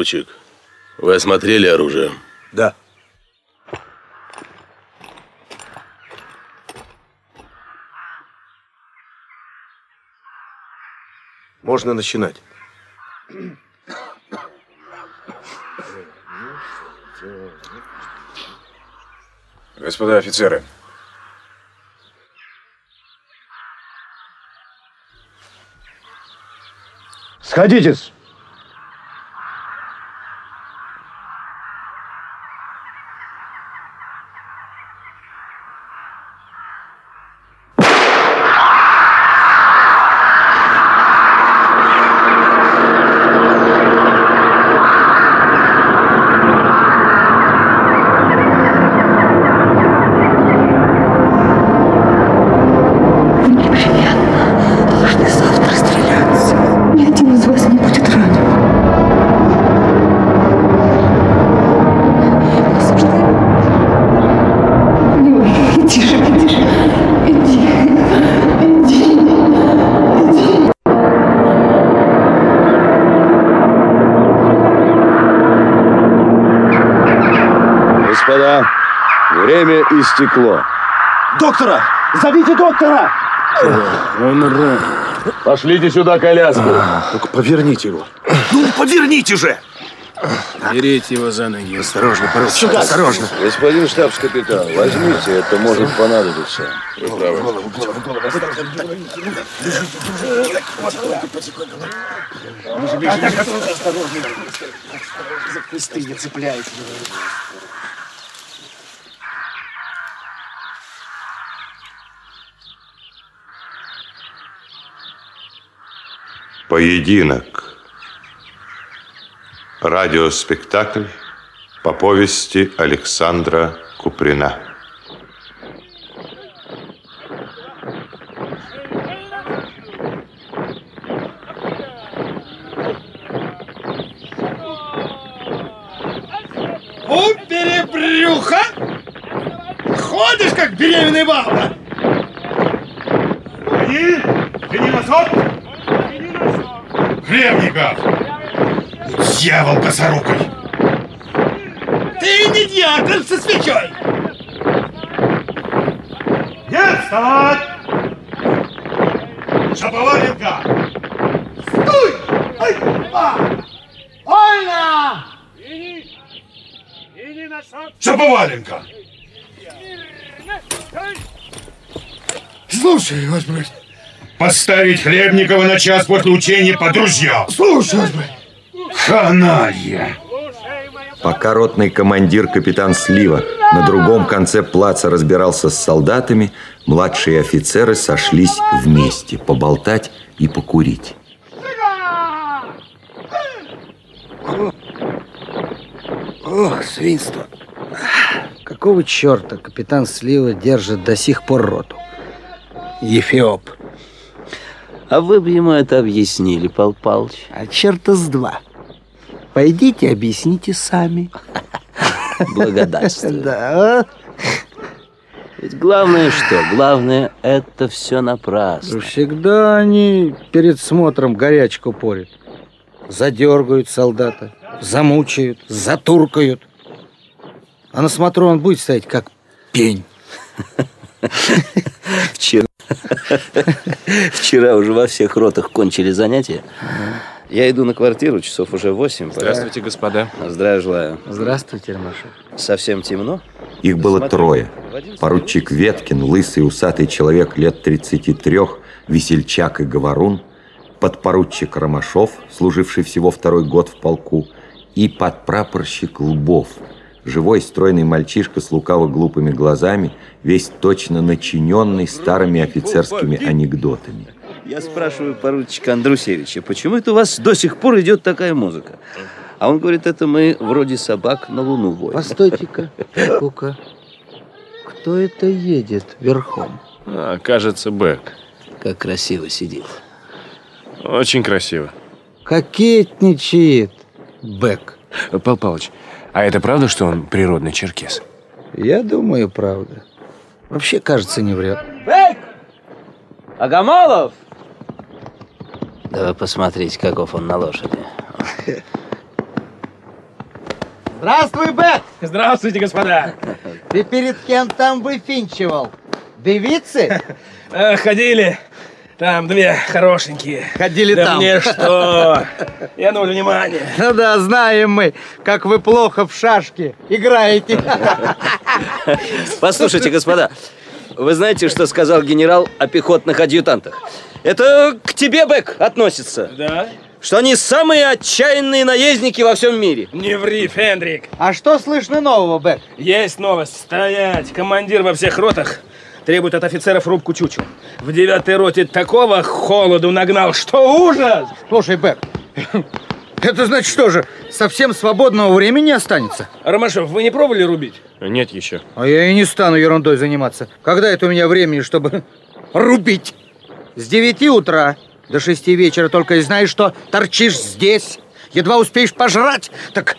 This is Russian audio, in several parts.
Поручик, вы осмотрели оружие? Да. Можно начинать. Господа офицеры, Сходитесь! Время истекло. Доктора! Зовите доктора! он ранен. Пошлите сюда коляску. Только поверните его. Ну, поверните же! Берите его за ноги. Осторожно, поручик, осторожно. Господин штабс-капитан, возьмите, это может понадобиться. Вы правы. За кусты не цепляйте. Поединок. Радиоспектакль по повести Александра Куприна. У перебрюха? Ходишь, как беременная баба? Они? Ты не носок? Хлебников! Дьявол косорукой! Ты не дьякон со свечой! Нет, вставать! Шаповаленко! Стой! Ай! А! Ольна! Шаповаленко! Слушай, брат. Поставить Хлебникова на час после учения по друзьям. Слушай. Каналья. Пока ротный командир капитан Слива на другом конце плаца разбирался с солдатами, младшие офицеры сошлись вместе поболтать и покурить. Ох, свинство. Какого черта капитан Слива держит до сих пор роту? Ефиоп. А вы бы ему это объяснили, Пал Палыч. А черта с два. Пойдите, объясните сами. Благодарствую. Да. Ведь главное что? Главное, это все напрасно. Всегда они перед смотром горячку порят. Задергают солдата, замучают, затуркают. А на смотру он будет стоять как пень. Вчера, вчера уже во всех ротах кончили занятия. Я иду на квартиру, часов уже восемь. Здравствуйте, господа. Здравия желаю. Здравствуйте, Ромашев. Совсем темно? Их было Смотри, трое. Поручик Веткин, лысый усатый человек лет 33, весельчак и говорун, подпоручик Ромашов, служивший всего второй год в полку, и подпрапорщик Лбов, живой стройный мальчишка с лукаво-глупыми глазами, весь точно начиненный старыми офицерскими анекдотами. Я спрашиваю поручика Андрусевича, почему это у вас до сих пор идет такая музыка? А он говорит, это мы вроде собак на луну воем. Постойте-ка, ну-ка. Кто это едет верхом? А, кажется, Бэк. Как красиво сидит. Очень красиво. Кокетничает. Бэк. Пал Палыч, а это правда, что он природный черкес? Я думаю, правда. Вообще, кажется, не врет. Бэк! Агамолов! Да вы посмотрите, каков он на лошади. Здравствуй, Бэк! Здравствуйте, господа. Ты перед кем там выфинчивал? Девицы? Э, ходили. Там две хорошенькие. Ходили да там. мне что? Я ну внимание. Ну да, знаем мы, как вы плохо в шашки играете. Послушайте, господа, вы знаете, что сказал генерал о пехотных адъютантах? Это к тебе, Бэк, относится. Да? Что они самые отчаянные наездники во всем мире. Не ври, Фендрик. А что слышно нового, Бэк? Есть новость. Стоять. Командир во всех ротах требует от офицеров рубку чучу. В девятой роте такого холоду нагнал, что ужас! Слушай, Бэк, это значит что же, совсем свободного времени не останется? Ромашев, вы не пробовали рубить? Нет еще. А я и не стану ерундой заниматься. Когда это у меня времени, чтобы рубить? С 9 утра до 6 вечера только и знаешь, что торчишь здесь. Едва успеешь пожрать, так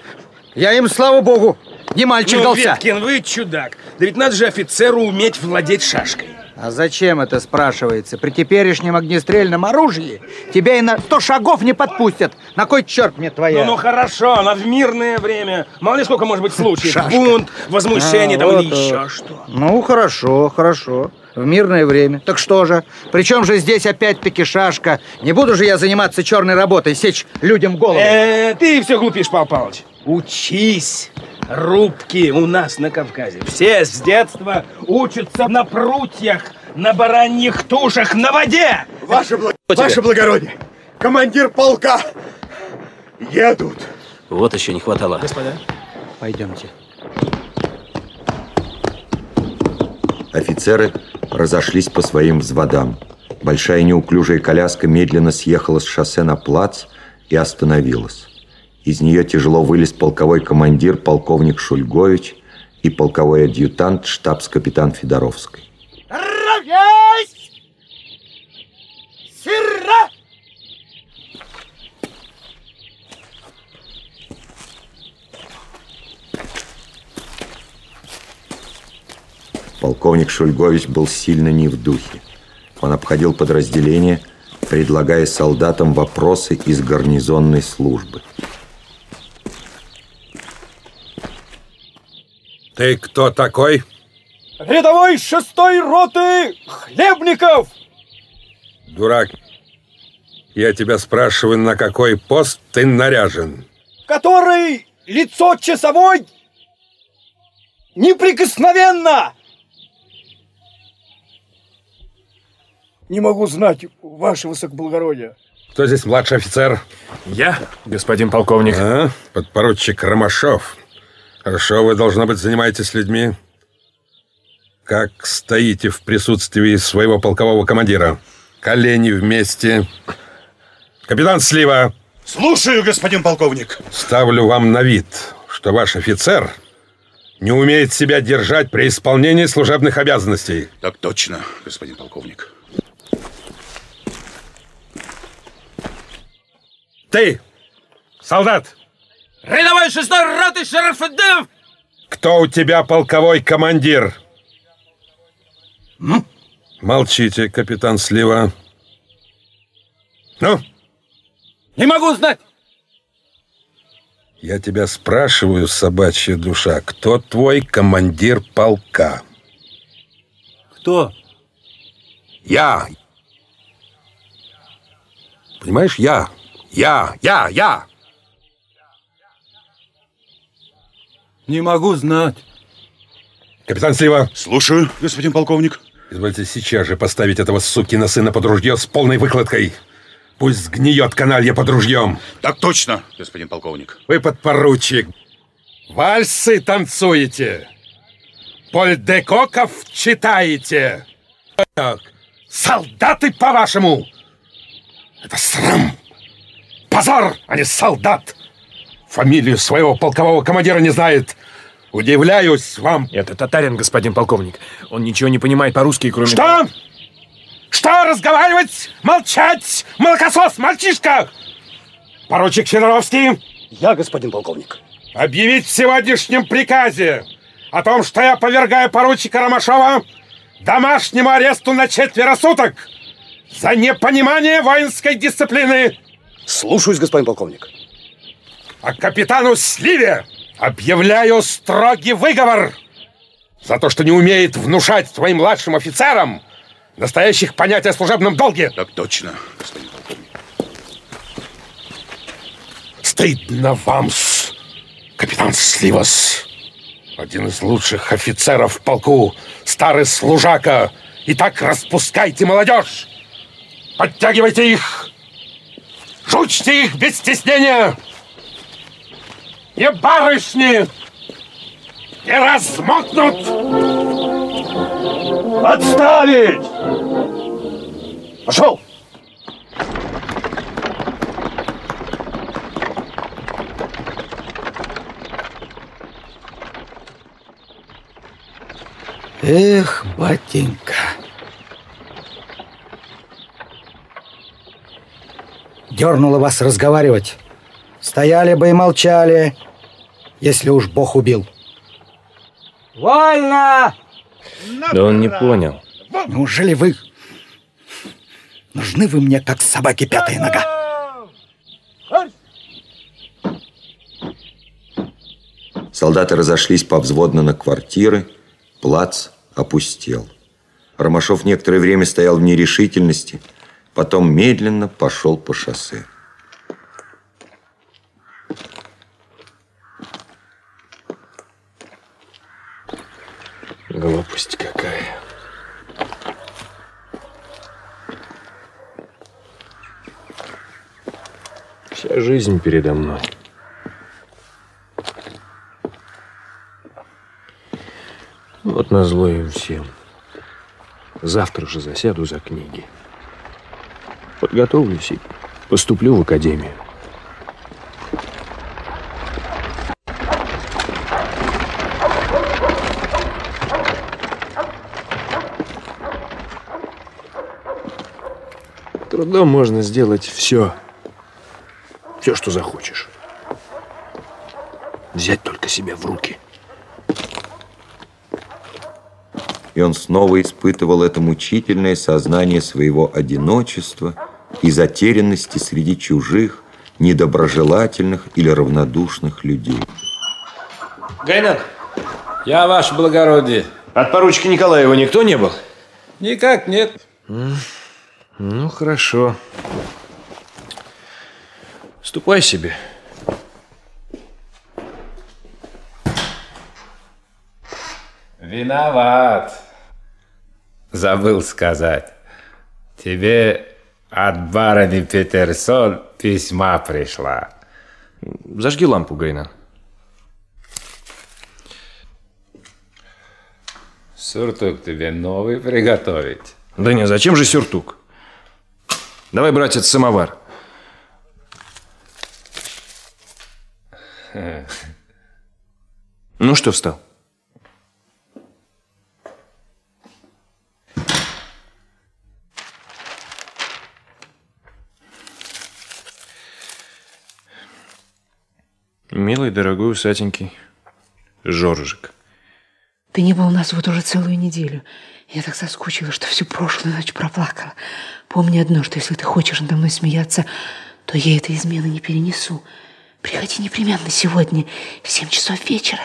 я им, слава богу, не мальчик ну, дался. Веткин, вы чудак. Да ведь надо же офицеру уметь владеть шашкой. А зачем это спрашивается? При теперешнем огнестрельном оружии тебя и на сто шагов не подпустят. На кой черт мне твоя? Ну, ну хорошо, но в мирное время. Мало ли сколько может быть случаев. Шашка. Бунт, возмущение А, там вот, или еще вот. что. Ну, хорошо, хорошо. В мирное время. Так что же? Причем же здесь опять-таки шашка? Не буду же я заниматься черной работой, сечь людям голову. Э, ты все глупишь, Пал Палыч. Учись. Рубки у нас на Кавказе. Все с детства учатся на прутьях, на бараньих тушах, на воде. Ваше, благ... Ваше благородие, командир полка едут. Вот еще не хватало. Господа. Пойдемте. Офицеры разошлись по своим взводам. Большая неуклюжая коляска медленно съехала с шоссе на плац и остановилась. Из нее тяжело вылез полковой командир полковник Шульгович и полковой адъютант штабс-капитан Федоровский. Ровесь! Сыра! Полковник Шульгович был сильно не в духе. Он обходил подразделение, предлагая солдатам вопросы из гарнизонной службы. Ты кто такой? Рядовой шестой роты Хлебников! Дурак. Я тебя спрашиваю, на какой пост ты наряжен? Который лицо часовой неприкосновенно! Не могу знать, ваше высокоблагородие. Кто здесь младший офицер? Я, господин полковник. А? Подпоручик Ромашов. Хорошо, вы, должно быть, занимаетесь людьми. Как стоите в присутствии своего полкового командира? Колени вместе. Капитан Слива. Слушаю, господин полковник. Ставлю вам на вид, что ваш офицер не умеет себя держать при исполнении служебных обязанностей. Так точно, господин полковник. Ты, солдат! Рядовой шестой роты Шарафеддинов! Кто у тебя полковой командир? Ну? Молчите, капитан Слива. Ну? Не могу знать! Я тебя спрашиваю, собачья душа, кто твой командир полка? Кто? Я. Понимаешь, я. Я, я, я. Не могу знать. Капитан Слива. Слушаю, господин полковник. Извольте сейчас же поставить этого сукина сына под ружье с полной выкладкой. Пусть сгниет каналья под ружьем. Так точно, господин полковник. Вы подпоручик. Вальсы танцуете. Польдекоков читаете. Так. Солдаты, по-вашему. Это срам. Позор, а не солдат. Фамилию своего полкового командира не знает. Удивляюсь вам. Это татарин, господин полковник. Он ничего не понимает по-русски, кроме... Что? Что разговаривать? Молчать! Молокосос, мальчишка! Поручик Федоровский. Я, господин полковник. Объявить в сегодняшнем приказе о том, что я повергаю поручика Ромашова домашнему аресту на четверо суток за непонимание воинской дисциплины. Слушаюсь, господин полковник. А капитану Сливе объявляю строгий выговор за то, что не умеет внушать своим младшим офицерам настоящих понятий о служебном долге. Так точно, господин полковник. Стыдно вам, капитан Сливас. Один из лучших офицеров в полку, старый служака. И так распускайте молодежь. Подтягивайте их. Жучьте их без стеснения. Не барышни. Не размокнут. Отставить! Пошел! Эх, батенька. Дернуло вас разговаривать. Стояли бы и молчали, если уж Бог убил. Вольно! Да он не понял. Неужели вы... Нужны вы мне, как собаке пятая нога? Солдаты разошлись повзводно на квартиры, плац опустел. Ромашов некоторое время стоял в нерешительности, потом медленно пошел по шоссе. Глупость какая. Вся жизнь передо мной. Вот назло им всем. Завтра же засяду за книги. Подготовлюсь и поступлю в академию. Трудом можно сделать все. Все, что захочешь. Взять только себя в руки. И он снова испытывал это мучительное сознание своего одиночества и затерянности среди чужих, недоброжелательных или равнодушных людей. Гайнан, я ваше благородие. От поручика Николаева никто не был? Никак нет. Ну, хорошо. Ступай себе. Виноват. Забыл сказать. Тебе от барыни Петерсон письма пришла. Зажги лампу, Гайна. Сюртук тебе новый приготовить. Да не, зачем же сюртук? Давай, братец, самовар. Ну что встал? Милый, дорогой, усатенький Жоржик. Ты не был у нас вот уже целую неделю. Я так соскучилась, что всю прошлую ночь проплакала. Помни одно, что если ты хочешь надо мной смеяться, то я этой измены не перенесу. Приходи непременно сегодня в семь часов вечера.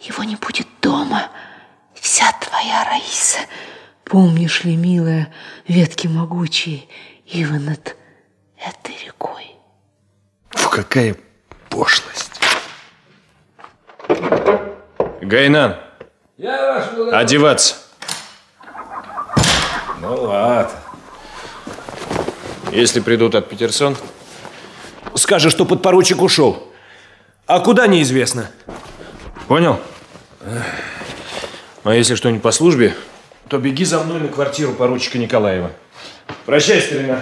Его не будет дома. Вся твоя Раиса. Помнишь ли, милая, ветки могучие, ивы над этой рекой? Фу, какая пошлость. Гайнан, Я ваш одеваться. Ну ладно. Если придут от Петерсон, скажешь, что подпоручик ушел. А куда неизвестно. Понял? А если что-нибудь по службе, то беги за мной на квартиру поручика Николаева. Прощай, старина.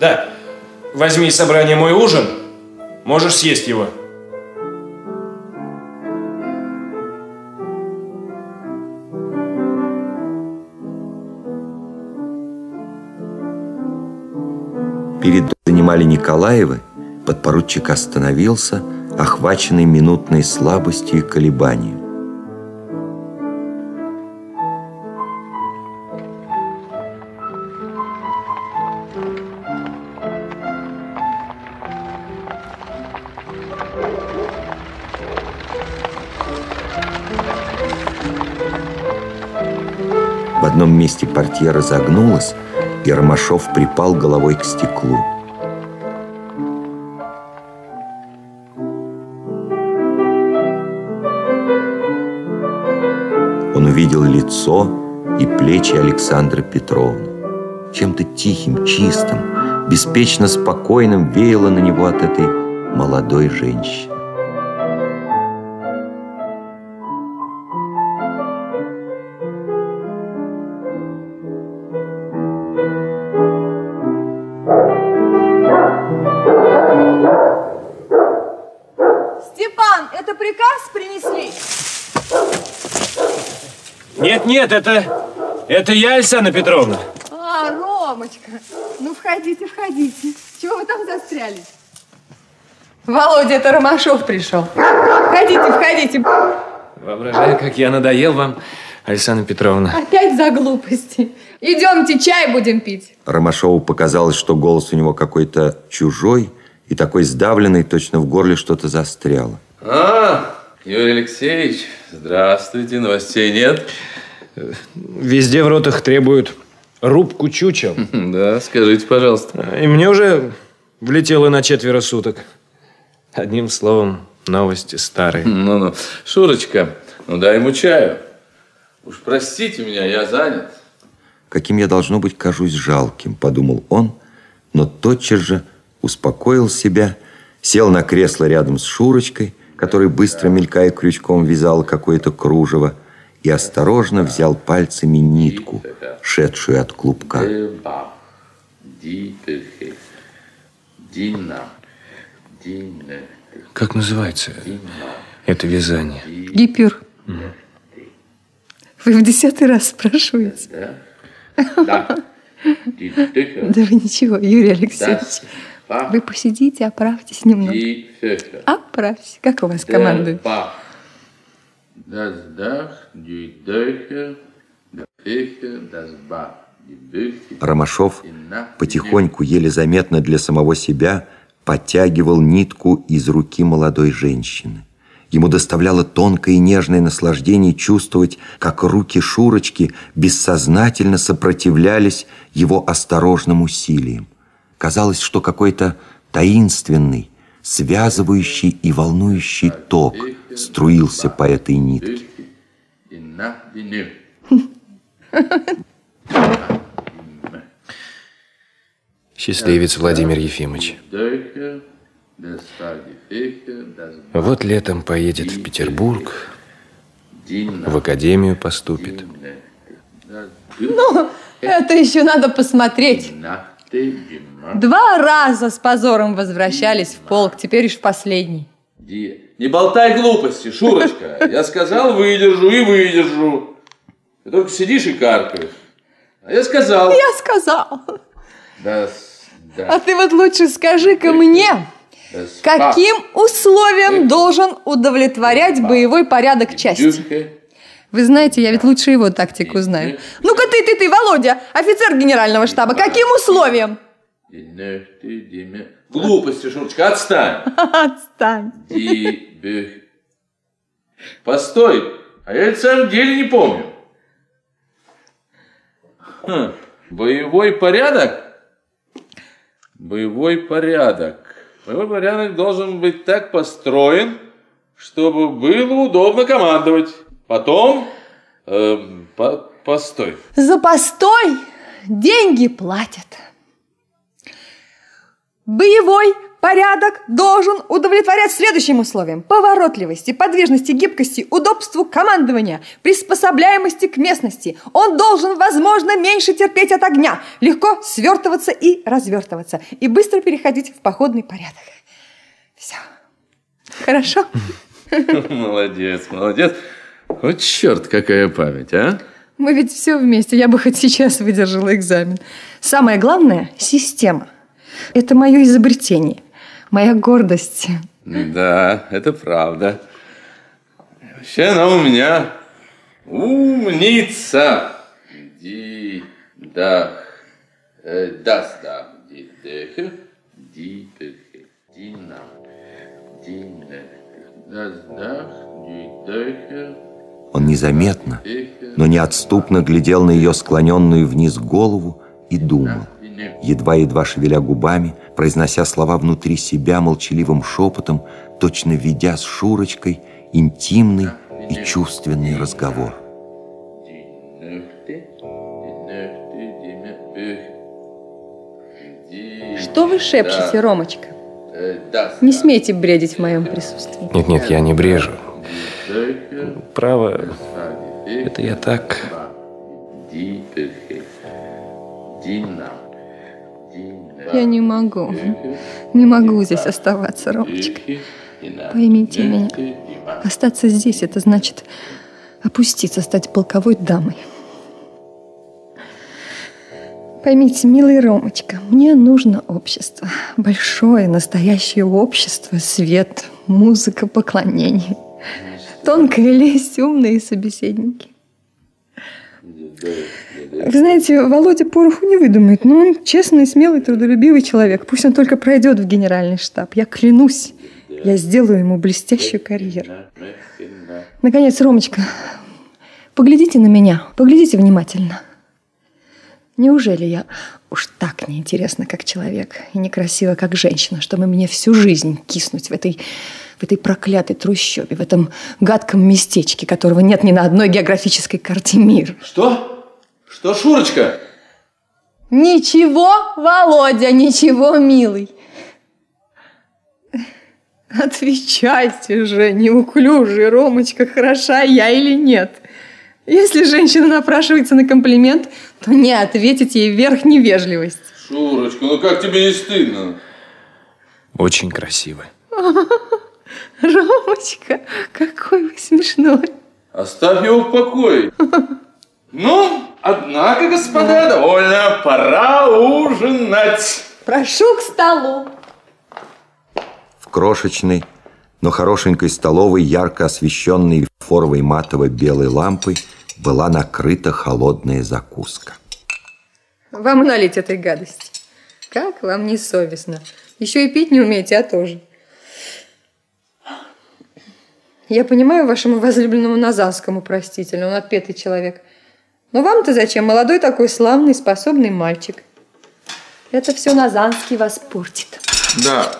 Да, возьми из собрания мой ужин, можешь съесть его. Перед занимали Николаевы, подпоручик остановился, охваченный минутной слабостью и колебанием. В одном месте портьера загнулась, и Ромашов припал головой к стеклу. Увидел лицо и плечи Александры Петровны. Чем-то тихим, чистым, беспечно спокойным веяло на него от этой молодой женщины. Нет, это, это я, Александра Петровна. А, Ромочка, ну входите, входите. Чего вы там застряли? Володя, это Ромашов пришел. Входите, входите. Воображаю, как я надоел вам, Александра Петровна. Опять за глупости. Идемте, чай будем пить. Ромашову показалось, что голос у него какой-то чужой и такой сдавленный, точно в горле что-то застряло. А, Юрий Алексеевич, здравствуйте, новостей нет? Везде в ротах требуют рубку чучел. Да, скажите, пожалуйста. И мне уже влетело на четверо суток. Одним словом, новости старые. Ну-ну. Шурочка, ну дай ему чаю. Уж простите меня, я занят. Каким я, должно быть, кажусь жалким, подумал он, но тотчас же успокоил себя, сел на кресло рядом с Шурочкой, который, быстро мелькая крючком, вязал какое-то кружево, и осторожно взял пальцами нитку, шедшую от клубка. Как называется это вязание? Гипюр. Вы в десятый раз спрашиваете. да, Да вы ничего, Юрий Алексеевич. Вы посидите, оправьтесь немного. Оправьтесь. Как у вас командует? Das Dach, die Döche, das Fiche, das Bach, die Büche. Ромашов потихоньку, еле заметно для самого себя, подтягивал нитку из руки молодой женщины. Ему доставляло тонкое и нежное наслаждение чувствовать, как руки Шурочки бессознательно сопротивлялись его осторожным усилиям. Казалось, что какой-то таинственный, связывающий и волнующий ток струился по этой нитке. Счастливец Владимир Ефимович. Вот летом поедет в Петербург, в академию поступит. Ну, это еще надо посмотреть. Два раза с позором возвращались в полк, теперь уж в последний. Ди- Не болтай глупости, Шурочка. Я сказал, выдержу и выдержу. Ты только сидишь и каркаешь. А я сказал. Я сказал. Да, да. А ты вот лучше скажи-ка мне, да каким условиям должен удовлетворять боевой порядок части? Вы знаете, я ведь лучше его тактику знаю. Ну-ка ты, ты, ты, Володя, офицер генерального штаба, каким Глупости, Шурочка, отстань. Отстань. Ди, бюх. Постой, а я это в самом деле не помню. Хм, Боевой порядок? Боевой порядок. Боевой порядок должен быть так построен, чтобы было удобно командовать. Потом... эм, по- постой. За постой деньги платят. Боевой порядок должен удовлетворять следующим условиям. Поворотливости, подвижности, гибкости, удобству командования, приспособляемости к местности. Он должен, возможно, меньше терпеть от огня, легко свертываться и развертываться, и быстро переходить в походный порядок. Все. Хорошо? Молодец, молодец. Вот черт, какая память, а? Мы ведь все вместе. Я бы хоть сейчас выдержала экзамен. Самое главное – система. Это мое изобретение, моя гордость. Да, это правда. Вообще она у меня умница. Ди, э, дах, ди, дехе, ди, дехе, ди, на, ди, не. Das дах, ди, дехе, Он незаметно, но неотступно глядел на ее склоненную вниз голову и думал, едва-едва шевеля губами, произнося слова внутри себя молчаливым шепотом, точно ведя с Шурочкой интимный и чувственный разговор. Что вы шепчете, Ромочка? Не смейте бредить в моем присутствии. Нет-нет, я не брежу. Право, это я так... ди, Я не могу. Не могу здесь оставаться, Ромочка. Поймите меня. Остаться здесь – это значит опуститься, стать полковой дамой. Поймите, милый Ромочка, мне нужно общество. Большое, настоящее общество, свет, музыка, поклонение. Тонкая лесть, умные собеседники. Вы знаете, Володя пороху не выдумает, но он честный, смелый, трудолюбивый человек. Пусть он только пройдет в генеральный штаб. Я клянусь, я сделаю ему блестящую карьеру. Наконец, Ромочка, поглядите на меня, поглядите внимательно. Неужели я уж так неинтересна, как человек, и некрасива, как женщина, чтобы мне всю жизнь киснуть в этой, в этой проклятой трущобе, в этом гадком местечке, которого нет ни на одной географической карте мира? Что? Что, Шурочка? Ничего, Володя, ничего, милый. Отвечайте же, неуклюжий Ромочка, хороша я или нет? Если женщина напрашивается на комплимент, то не ответить ей вверх невежливость. Шурочка, ну как тебе не стыдно? Очень красиво. Ромочка, какой вы смешной. Оставь его в покое. Ну, однако, господа, довольно. Пора ужинать. Прошу к столу. В крошечной, но хорошенькой столовой, ярко освещенной форовой матово-белой лампой, была накрыта холодная закуска. Вам налить этой гадости. Как вам не совестно. Еще и пить не умеете, а тоже. Я понимаю вашему возлюбленному Назанскому простительно, он отпетый человек. Но вам-то зачем? Молодой такой славный, способный мальчик. Это все Назанский вас портит. Да.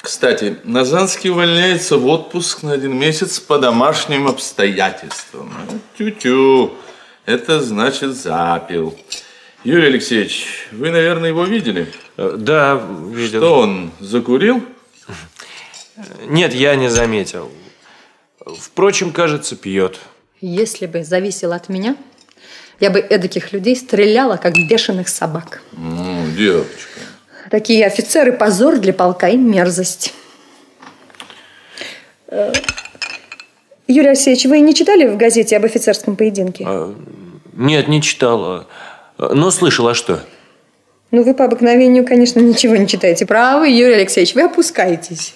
Кстати, Назанский увольняется в отпуск на один месяц по домашним обстоятельствам. Тю-тю. Это значит запил. Юрий Алексеевич, вы, наверное, его видели? Да, видел. Что он, закурил? Нет, я не заметил. Впрочем, кажется, пьет. Если бы зависело от меня, я бы эдаких людей стреляла, как бешеных собак. Ну, девочка. Такие офицеры – позор для полка и мерзость. Э, Юрий Алексеевич, вы не читали в газете об офицерском поединке? Нет, не читал. Но слышал, а что? Ну, вы по обыкновению, конечно, ничего не читаете. Правы, Юрий Алексеевич, вы опускаетесь.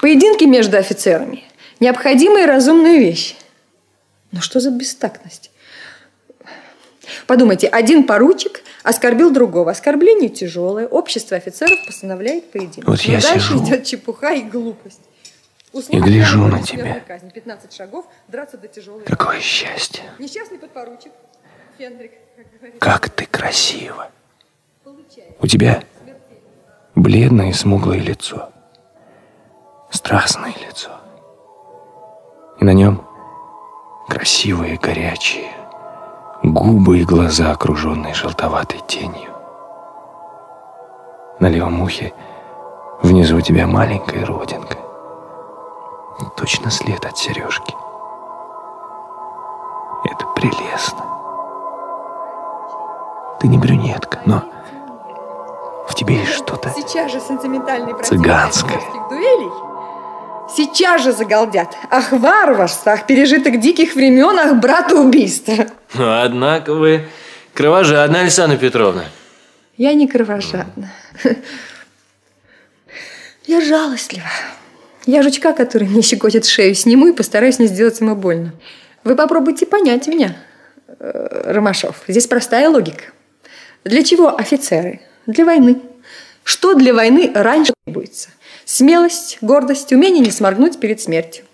Поединки между офицерами – необходимая и разумная вещь. Но что за бестактность? Подумайте, один поручик оскорбил другого. Оскорбление тяжелое. Общество офицеров постановляет поединок. Вот я дальше сижу идет чепуха и глупость. и гляжу на тебя. казни. 15 шагов, драться до тяжелой Какое раны. счастье. Несчастный подпоручик. Фендрик, как. Как ты красива. У тебя бледное и смуглое лицо. Страстное лицо. И на нем красивые, горячие губы и глаза, окруженные желтоватой тенью. На левом ухе внизу у тебя маленькая родинка. Точно след от сережки. Это прелестно. Ты не брюнетка, но в тебе есть что-то Сейчас же сентиментальный цыганское. дуэлей. Сейчас же загалдят. Ах, варварство, ах, пережиток диких времен, ах, братоубийство. Ну, однако вы кровожадна, Александра Петровна. Я не кровожадна. Я жалостлива. Я жучка, который мне щекочет шею, сниму и постараюсь не сделать ему больно. Вы попробуйте понять меня, э, Ромашов. Здесь простая логика. Для чего офицеры? Для войны. Что для войны раньше требуется? Смелость, гордость, умение не сморгнуть перед смертью.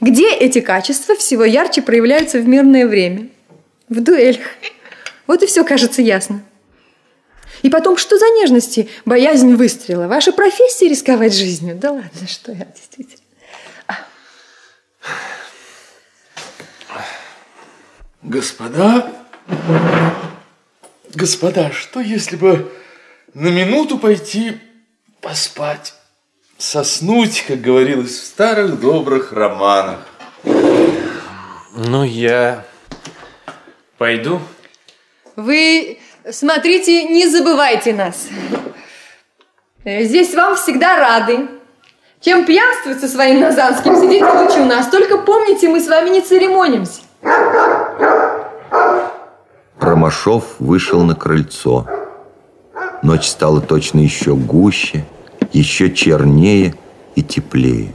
Где эти качества всего ярче проявляются в мирное время? В дуэлях. Вот и все кажется ясно. И потом, что за нежности, боязнь выстрела? Ваша профессия рисковать жизнью? Да ладно, что я действительно. Господа, господа, что если бы на минуту пойти поспать, соснуть, как говорилось в старых добрых романах? Ну, я пойду. Вы смотрите, не забывайте нас. Здесь вам всегда рады. Чем пьянствовать со своим Назанским, сидите лучше у нас. Только помните, мы с вами не церемонимся. Ромашов вышел на крыльцо. Ночь стала точно еще гуще, еще чернее и теплее.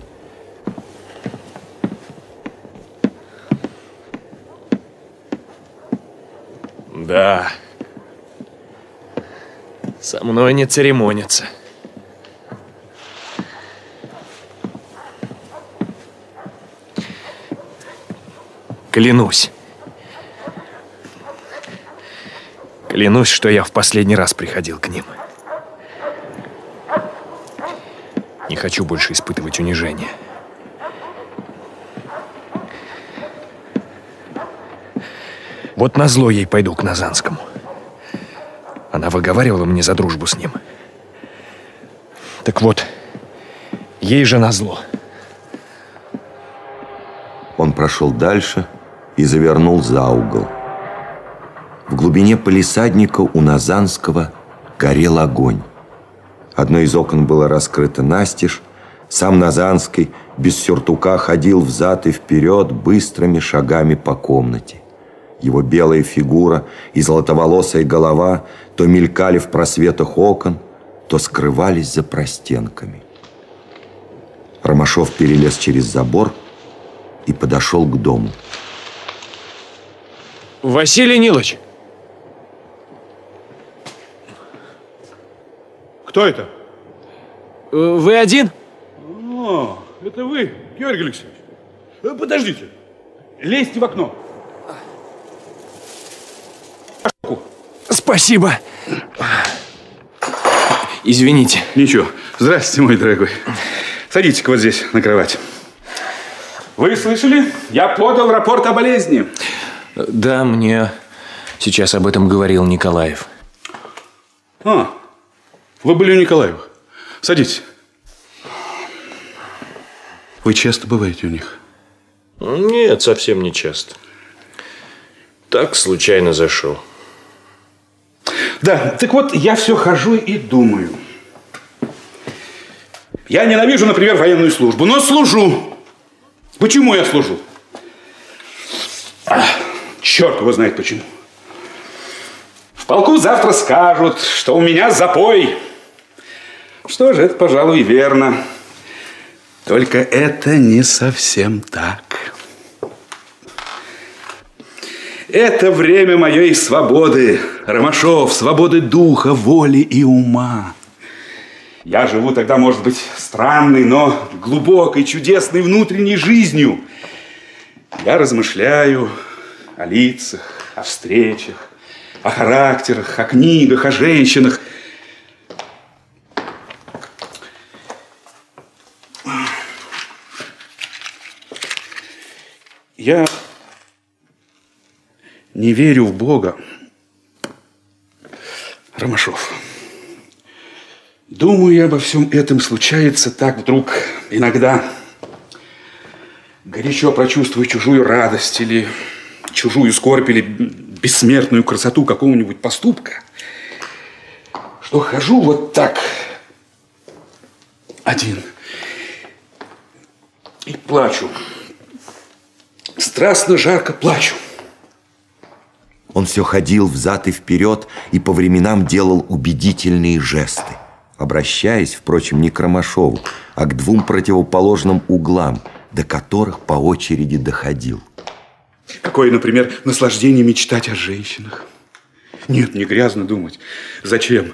Да. Со мной не церемонятся. Клянусь. Клянусь, что я в последний раз приходил к ним. Не хочу больше испытывать унижение. Вот назло ей пойду к Назанскому. Она выговаривала мне за дружбу с ним. Так вот, ей же назло. Он прошел дальше и завернул за угол. В глубине полисадника у Назанского горел огонь. Одно из окон было раскрыто настежь. Сам Назанский без сюртука ходил взад и вперед быстрыми шагами по комнате. Его белая фигура и золотоволосая голова то мелькали в просветах окон, то скрывались за простенками. Ромашов перелез через забор и подошел к дому. Василий Нилович! Кто это? Вы один? О, это вы, Георгий Алексеевич. Э, Подождите. Лезьте в окно. Спасибо. Извините. Ничего. Здравствуйте, мой дорогой. Садитесь-ка вот здесь, на кровать. Вы слышали? Я подал рапорт о болезни. Да, мне сейчас об этом говорил Николаев. А, вы были у Николаева. Садитесь. Вы часто бываете у них? Нет, совсем не часто. Так случайно зашел. Да, так вот, я все хожу и думаю. Я ненавижу, например, военную службу, но служу. Почему я служу? А, черт его знает почему. В полку завтра скажут, что у меня запой. Что же, это, пожалуй, верно. Только это не совсем так. Это время моей свободы, Ромашов, свободы духа, воли и ума. Я живу тогда, может быть, странной, но глубокой, чудесной внутренней жизнью. Я размышляю о лицах, о встречах, о характерах, о книгах, о женщинах. Я не верю в Бога. Ромашов. Думаю обо всем этом случается так вдруг иногда. Горячо прочувствую чужую радость или чужую скорбь или бессмертную красоту какого-нибудь поступка, что хожу вот так один и плачу. Страстно жарко плачу. Он все ходил взад и вперед и по временам делал убедительные жесты, обращаясь, впрочем, не к Ромашову, а к двум противоположным углам, до которых по очереди доходил. Какое, например, наслаждение мечтать о женщинах. Нет, не грязно думать. Зачем?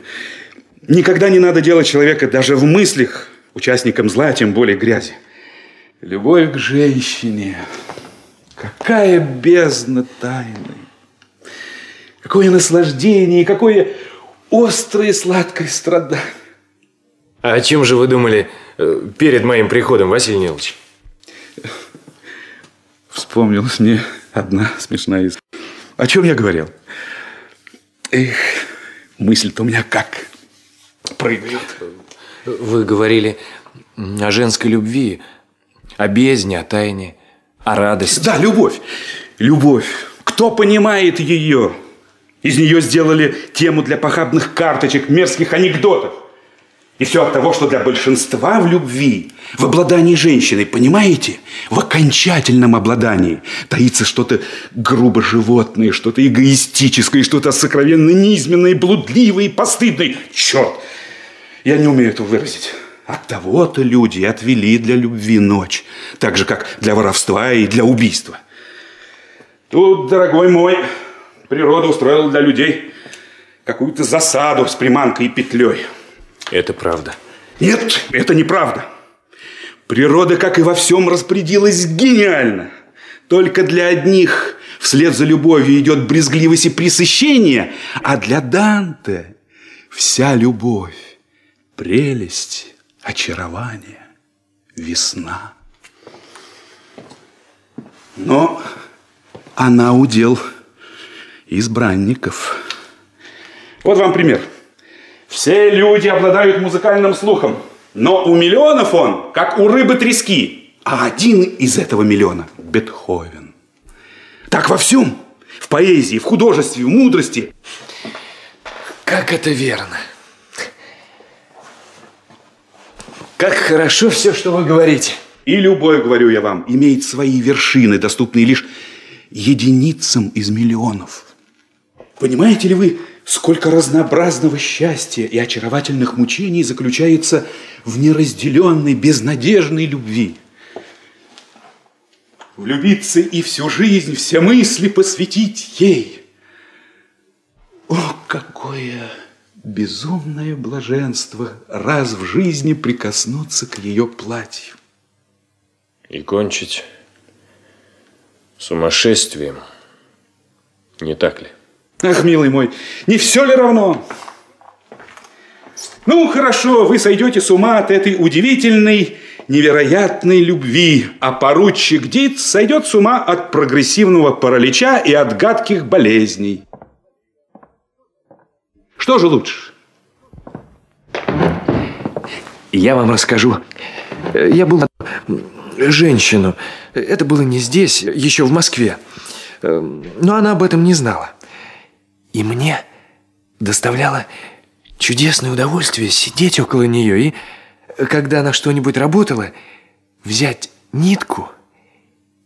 Никогда не надо делать человека даже в мыслях участником зла, а тем более грязи. Любовь к женщине. Какая бездна тайны. Какое наслаждение, какое острое сладкое страдание. А о чем же вы думали э, перед моим приходом, Василий Нилович? Вспомнилась мне одна смешная история. О чем я говорил? Эх, мысль-то у меня как прыгает. Вы говорили о женской любви, о бездне, о тайне, о радости. Да, любовь. Любовь. Кто понимает ее? Из нее сделали тему для похабных карточек, мерзких анекдотов. И все от того, что для большинства в любви, в обладании женщиной, понимаете, в окончательном обладании таится что-то грубо животное, что-то эгоистическое, что-то сокровенно низменное, блудливое и постыдное. Черт, я не умею это выразить. От того-то люди отвели для любви ночь, так же, как для воровства и для убийства. Тут, дорогой мой, природа устроила для людей какую-то засаду с приманкой и петлей. Это правда. Нет, это неправда. Природа, как и во всем, распорядилась гениально. Только для одних вслед за любовью идет брезгливость и пресыщение, а для Данте вся любовь, прелесть, очарование, весна. Но она удел избранников. Вот вам пример. Все люди обладают музыкальным слухом, но у миллионов он, как у рыбы трески, а один из этого миллиона – Бетховен. Так во всем. В поэзии, в художестве, в мудрости. Как это верно. Как хорошо все, что вы говорите. И любой, говорю я вам, имеет свои вершины, доступные лишь единицам из миллионов. Понимаете ли вы, сколько разнообразного счастья и очаровательных мучений заключается в неразделенной, безнадежной любви? Влюбиться и всю жизнь, все мысли посвятить ей. О, какое безумное блаженство раз в жизни прикоснуться к ее платью. И кончить сумасшествием, не так ли? Ах, милый мой, не все ли равно? Ну, хорошо, вы сойдете с ума от этой удивительной невероятной любви, а поручик Дит сойдет с ума от прогрессивного паралича и от гадких болезней. Что же лучше? Я вам расскажу. Я был женщину. Это было не здесь, еще в Москве. Но она об этом не знала. И мне доставляло чудесное удовольствие сидеть около нее и, когда она что-нибудь работала, взять нитку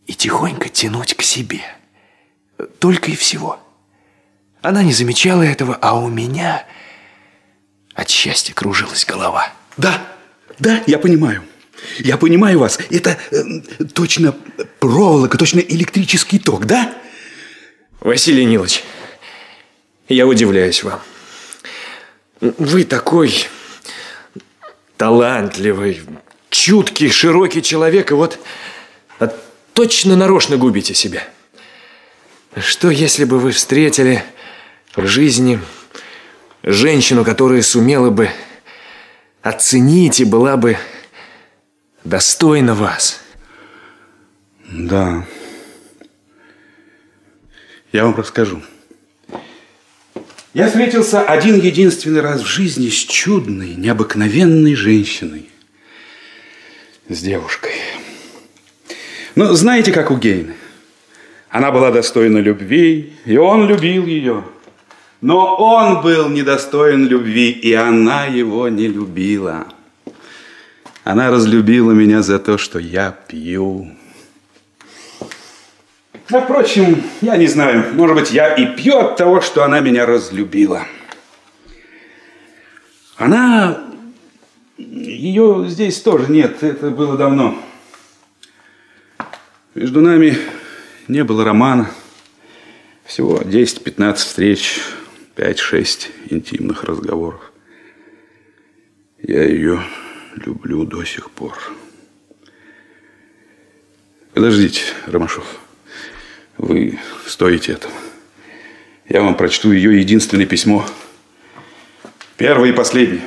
и тихонько тянуть к себе. Только и всего. Она не замечала этого, а у меня от счастья кружилась голова. Да, да, я понимаю. Я понимаю вас. Это э, точно проволока, точно электрический ток, да? Василий Нилович, я удивляюсь вам. Вы такой талантливый, чуткий, широкий человек, и вот а, точно нарочно губите себя. Что, если бы вы встретили жизни женщину, которая сумела бы оценить и была бы достойна вас? Да. Я вам расскажу. Я встретился один единственный раз в жизни с чудной, необыкновенной женщиной. С девушкой. Ну, знаете, как у Гейны. Она была достойна любви, и он любил ее. Но он был недостоин любви, и она его не любила. Она разлюбила меня за то, что я пью. Впрочем, я не знаю, может быть, я и пью от того, что она меня разлюбила. Она... Ее здесь тоже нет, это было давно. Между нами не было романа. Всего 10-15 встреч, 5-6 интимных разговоров. Я ее люблю до сих пор. Подождите, Ромашов. Вы стоите этого. Я вам прочту ее единственное письмо. Первое и последнее.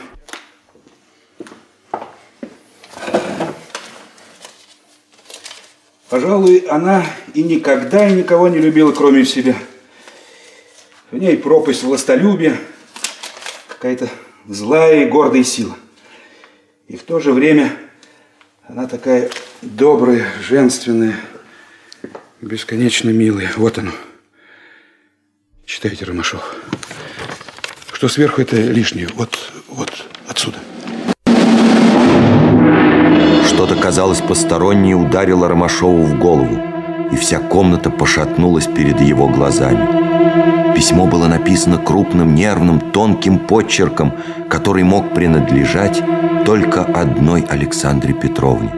Пожалуй, она и никогда и никого не любила, кроме себя. В ней пропасть властолюбия, какая-то злая и гордая сила. И в то же время она такая добрая, женственная, Бесконечно милые. Вот оно. Читайте, Ромашов. Что сверху, это лишнее. Вот, вот отсюда. Что-то, казалось, постороннее ударило Ромашову в голову, и вся комната пошатнулась перед его глазами. Письмо было написано крупным, нервным, тонким подчерком, который мог принадлежать только одной Александре Петровне.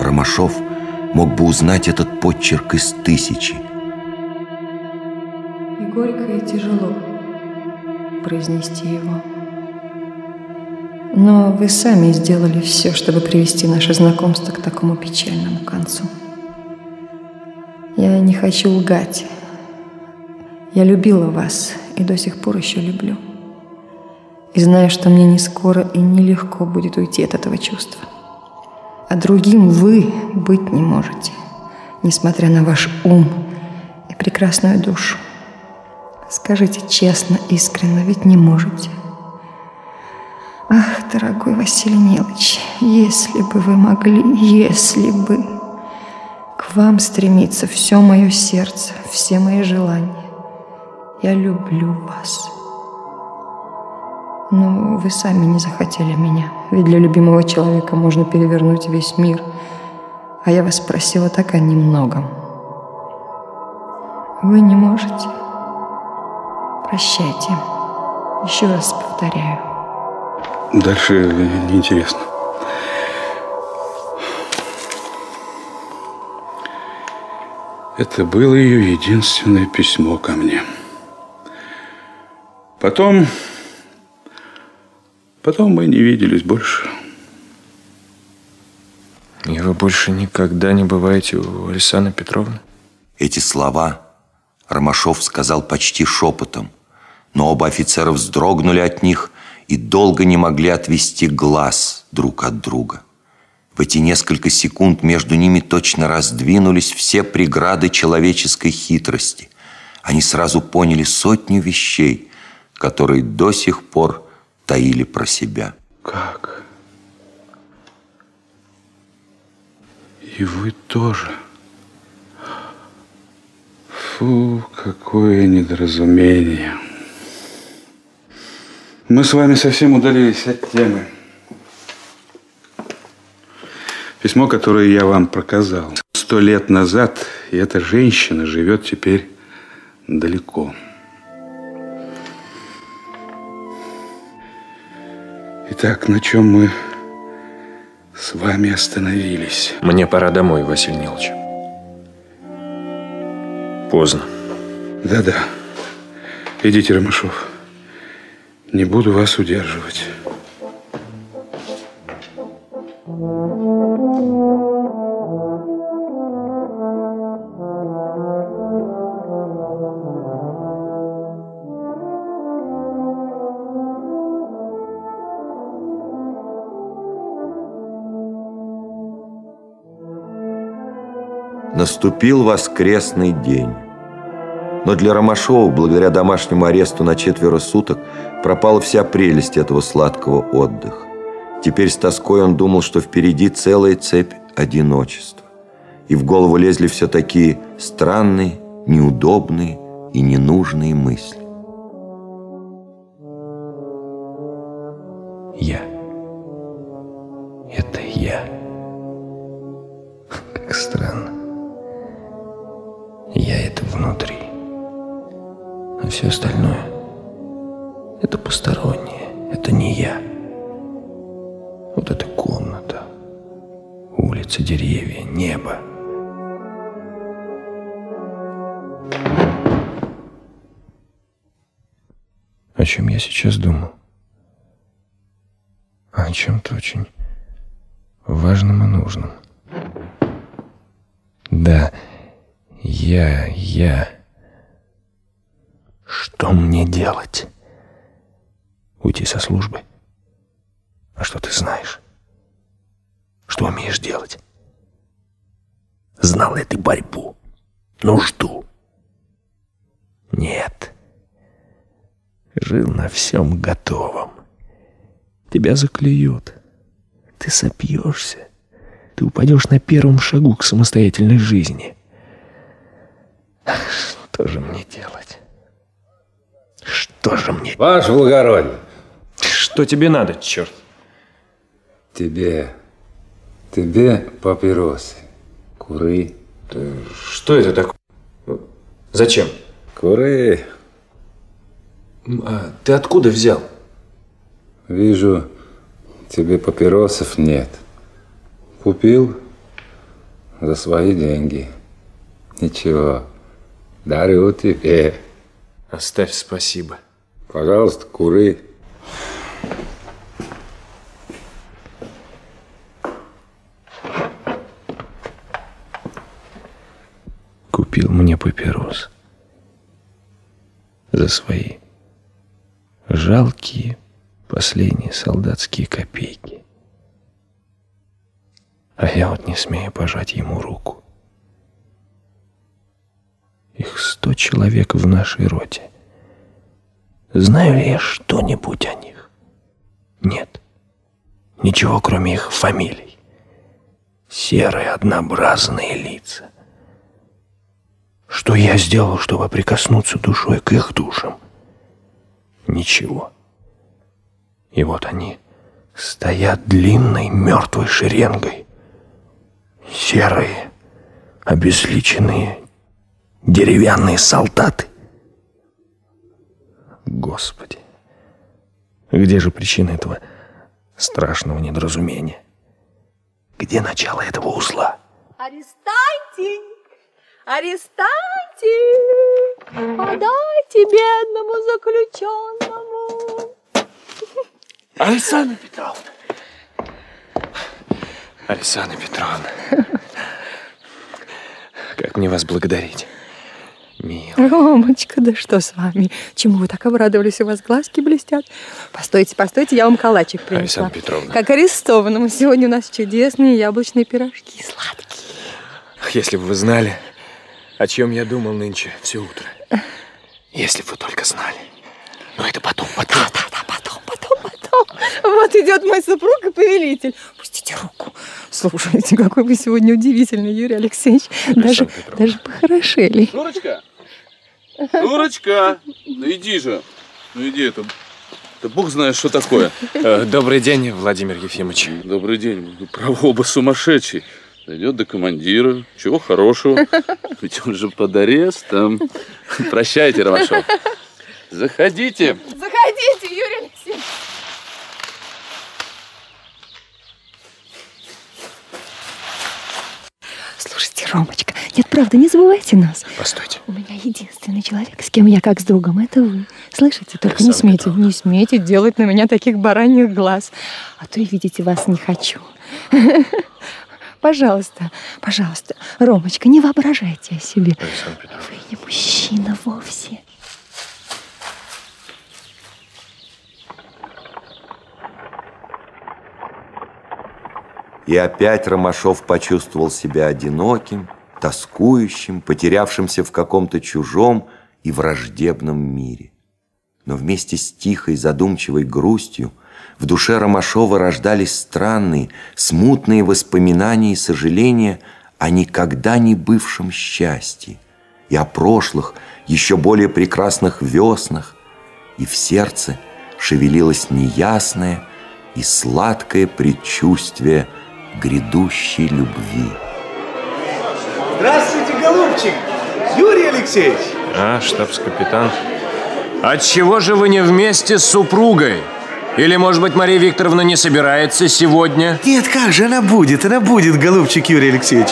Ромашов – мог бы узнать этот подчерк из тысячи. И горько, и тяжело произнести его. Но вы сами сделали все, чтобы привести наше знакомство к такому печальному концу. Я не хочу лгать. Я любила вас и до сих пор еще люблю. И знаю, что мне не скоро и нелегко будет уйти от этого чувства а другим вы быть не можете, несмотря на ваш ум и прекрасную душу. Скажите честно, искренне, ведь не можете. Ах, дорогой Василий Нилович, если бы вы могли, если бы к вам стремится все мое сердце, все мои желания. Я люблю вас. Но вы сами не захотели меня. Ведь для любимого человека можно перевернуть весь мир. А я вас просила так о немногом. Вы не можете. Прощайте. Еще раз повторяю. Дальше неинтересно. Это было ее единственное письмо ко мне. Потом Потом мы не виделись больше. И вы больше никогда не бываете у Александры Петровны? Эти слова Ромашов сказал почти шепотом, но оба офицера вздрогнули от них и долго не могли отвести глаз друг от друга. В эти несколько секунд между ними точно раздвинулись все преграды человеческой хитрости. Они сразу поняли сотню вещей, которые до сих пор таили про себя. Как? И вы тоже? Фу, какое недоразумение. Мы с вами совсем удалились от темы. Письмо, которое я вам проказал. Сто лет назад, и эта женщина живет теперь далеко. Итак, на чем мы с вами остановились? Мне пора домой, Василий Нилович. Поздно. Да-да. Идите, Ромашов. Не буду вас удерживать. Наступил воскресный день. Но для Ромашова, благодаря домашнему аресту на четверо суток, пропала вся прелесть этого сладкого отдыха. Теперь с тоской он думал, что впереди целая цепь одиночества. И в голову лезли все такие странные, неудобные и ненужные мысли. Я. Это я. Все остальное — это постороннее. Это не я. Вот эта комната, улица, деревья, небо. О чем я сейчас думал? О чем-то очень важном и нужном. Да, я, я. Что мне делать? Уйти со службы? А что ты знаешь? Что умеешь делать? Знал ли ты борьбу? Нужду? Нет. Жил на всем готовом. Тебя заклюют. Ты сопьешься. Ты упадешь на первом шагу к самостоятельной жизни. Что же мне делать? Что же мне... Ваше благородие. Что тебе надо, черт? Тебе... Тебе папиросы. Куры. Что это такое? Зачем? Куры. А ты откуда взял? Вижу, тебе папиросов нет. Купил за свои деньги. Ничего, дарю тебе. Оставь спасибо. Пожалуйста, куры. Купил мне папирос. За свои жалкие последние солдатские копейки. А я вот не смею пожать ему руку. Их сто человек в нашей роте. Знаю ли я что-нибудь о них? Нет. Ничего, кроме их фамилий. Серые однообразные лица. Что я сделал, чтобы прикоснуться душой к их душам? Ничего. И вот они стоят длинной мертвой шеренгой. Серые, обезличенные, деревянные солдаты. Господи, где же причина этого страшного недоразумения? Где начало этого узла? Арестантик! Арестантик! Подайте бедному заключенному! Александра Петровна! Александра Петровна! Как мне вас благодарить? Ромочка, да что с вами? Чему вы так обрадовались? У вас глазки блестят. Постойте, постойте, я вам калачик принесла. Александра Петровна. Как арестованному. Сегодня у нас чудесные яблочные пирожки. Сладкие. Если бы вы знали, о чем я думал нынче все утро. Если бы вы только знали. Но это потом, потом. Да, да, потом, потом, потом. Вот идет мой супруг и повелитель. Пустите руку. Слушайте, какой вы сегодня удивительный, Юрий Алексеевич. Даже, даже похорошели. Шурочка! Шурочка! Ну иди же. Ну иди, это... Да бог знает, что такое. Э, Добрый день, Владимир Ефимович. Добрый день. Право оба сумасшедший. Дойдет до командира. Чего хорошего. Ведь он же под арестом. Прощайте, Ромашов. Заходите. Заходите, Юрий Алексеевич. Слушайте, Ромочка, нет, правда, не забывайте нас. Постойте. У меня единственный человек, с кем я как с другом, это вы. Слышите? Только не Александра смейте, не смейте делать на меня таких бараньих глаз. А то и видите вас не хочу. Пожалуйста, пожалуйста, Ромочка, не воображайте о себе. Вы не мужчина вовсе. И опять Ромашов почувствовал себя одиноким, тоскующим, потерявшимся в каком-то чужом и враждебном мире. Но вместе с тихой, задумчивой грустью в душе Ромашова рождались странные, смутные воспоминания и сожаления о никогда не бывшем счастье и о прошлых, еще более прекрасных веснах, и в сердце шевелилось неясное и сладкое предчувствие грядущей любви. Здравствуйте, голубчик! Юрий Алексеевич! А, штабс-капитан. Отчего же вы не вместе с супругой? Или, может быть, Мария Викторовна не собирается сегодня? Нет, как же она будет? Она будет, голубчик Юрий Алексеевич.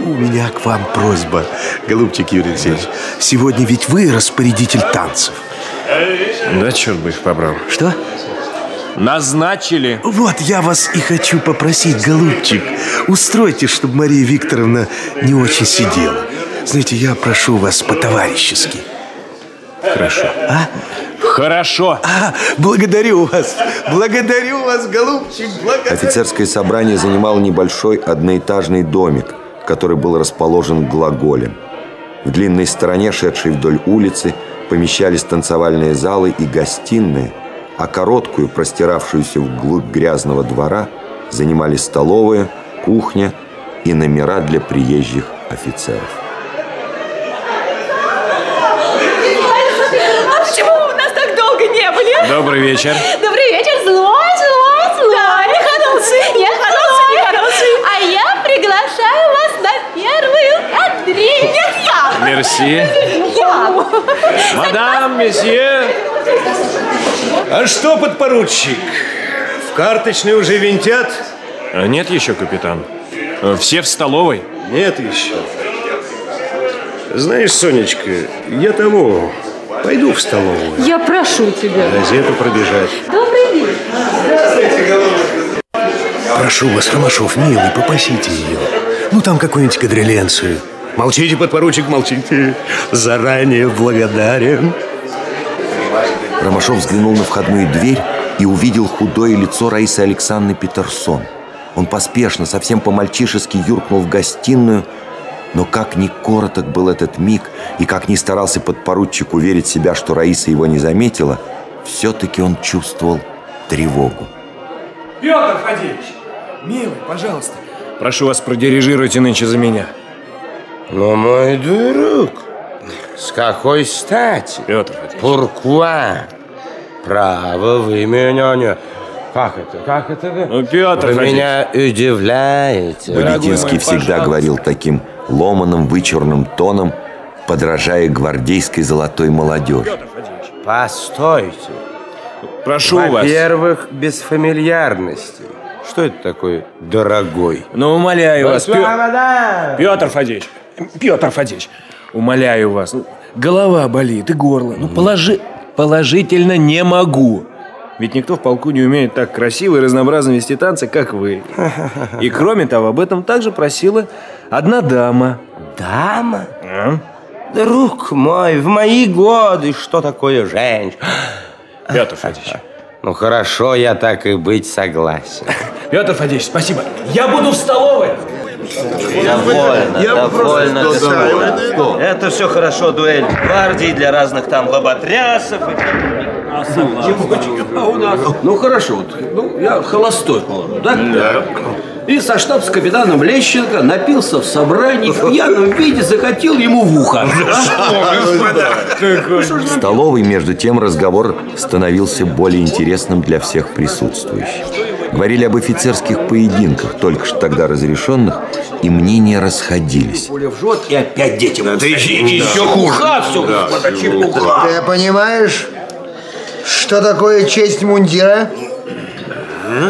У меня к вам просьба, голубчик Юрий Алексеевич. Сегодня ведь вы распорядитель танцев. Да, черт бы их побрал. Что? Назначили. Вот я вас и хочу попросить, голубчик. Устройте, чтобы Мария Викторовна не очень сидела. Знаете, я прошу вас по-товарищески. Хорошо. А? Хорошо. А, благодарю вас. Благодарю вас, голубчик. Благодарю. Офицерское собрание занимало небольшой одноэтажный домик, который был расположен глаголем. В длинной стороне, шедшей вдоль улицы, помещались танцевальные залы и гостиные, а короткую, простиравшуюся вглубь грязного двора, занимали столовая, кухня и номера для приезжих офицеров. А почему вы у нас так долго не были? Добрый вечер. Добрый вечер, злой, злой, злой. Да, нехороший, нехороший, нехороший. А я приглашаю вас на первую Андрей. Нет, я. Мерси. Я. Мадам, месье. А что, подпоручик? В карточной уже винтят? А Нет еще, капитан. Э, Все в столовой. Нет еще. Знаешь, Сонечка, я того, пойду в столовую. Я прошу тебя. Газету пробежать. Добрый день. Прошу вас, Ромашов, милый, попасите ее. Ну, там какую-нибудь кадриленцию. Молчите, подпоручик, молчите. Заранее благодарен. Ромашов взглянул на входную дверь и увидел худое лицо Раисы Александры Петерсон. Он поспешно, совсем по-мальчишески юркнул в гостиную, но как ни короток был этот миг, и как ни старался подпоручик уверить себя, что Раиса его не заметила, все-таки он чувствовал тревогу. Петр Фадеевич, милый, пожалуйста. Прошу вас, продирижируйте нынче за меня. Но, мой друг, с какой стати? Петр Пуркуа? Право, вы меня не... Как это? Как это вы? Ну, Петр Вы меня удивляете. Богатинский всегда говорил таким ломаным, вычурным тоном, подражая гвардейской золотой молодежи. Постойте. Прошу вас. Во-первых, без фамильярности. Что это такое дорогой? Ну, умоляю вас, Господа! Петр Фадеевич, Петр Фадеевич, умоляю вас, ну, голова болит и горло. Ну, положи, положительно не могу. Ведь никто в полку не умеет так красиво и разнообразно вести танцы, как вы. И кроме того, об этом также просила одна дама. Дама? А? Друг мой, в мои годы что такое женщина? Петр Фадеевич. Ну хорошо, я так и быть согласен. Петр Фадеевич, спасибо. Я буду в столовой. Довольно, Я бы просто довольно, довольно. Это все хорошо, дуэль гвардии для разных там лоботрясов. А у нас? Ну хорошо, вот, ну я холостой, положу, да? Да. И со штабс-капитаном Лещенко напился в собрании, в пьяном виде закатил ему в ухо. В столовой, между тем, разговор становился более интересным для всех присутствующих. Говорили об офицерских поединках, только что тогда разрешенных, и мнения расходились. Пуля в живот и опять детям. Это еще хуже. все, Да, господа, чепуха. Ты понимаешь, что такое честь мундира?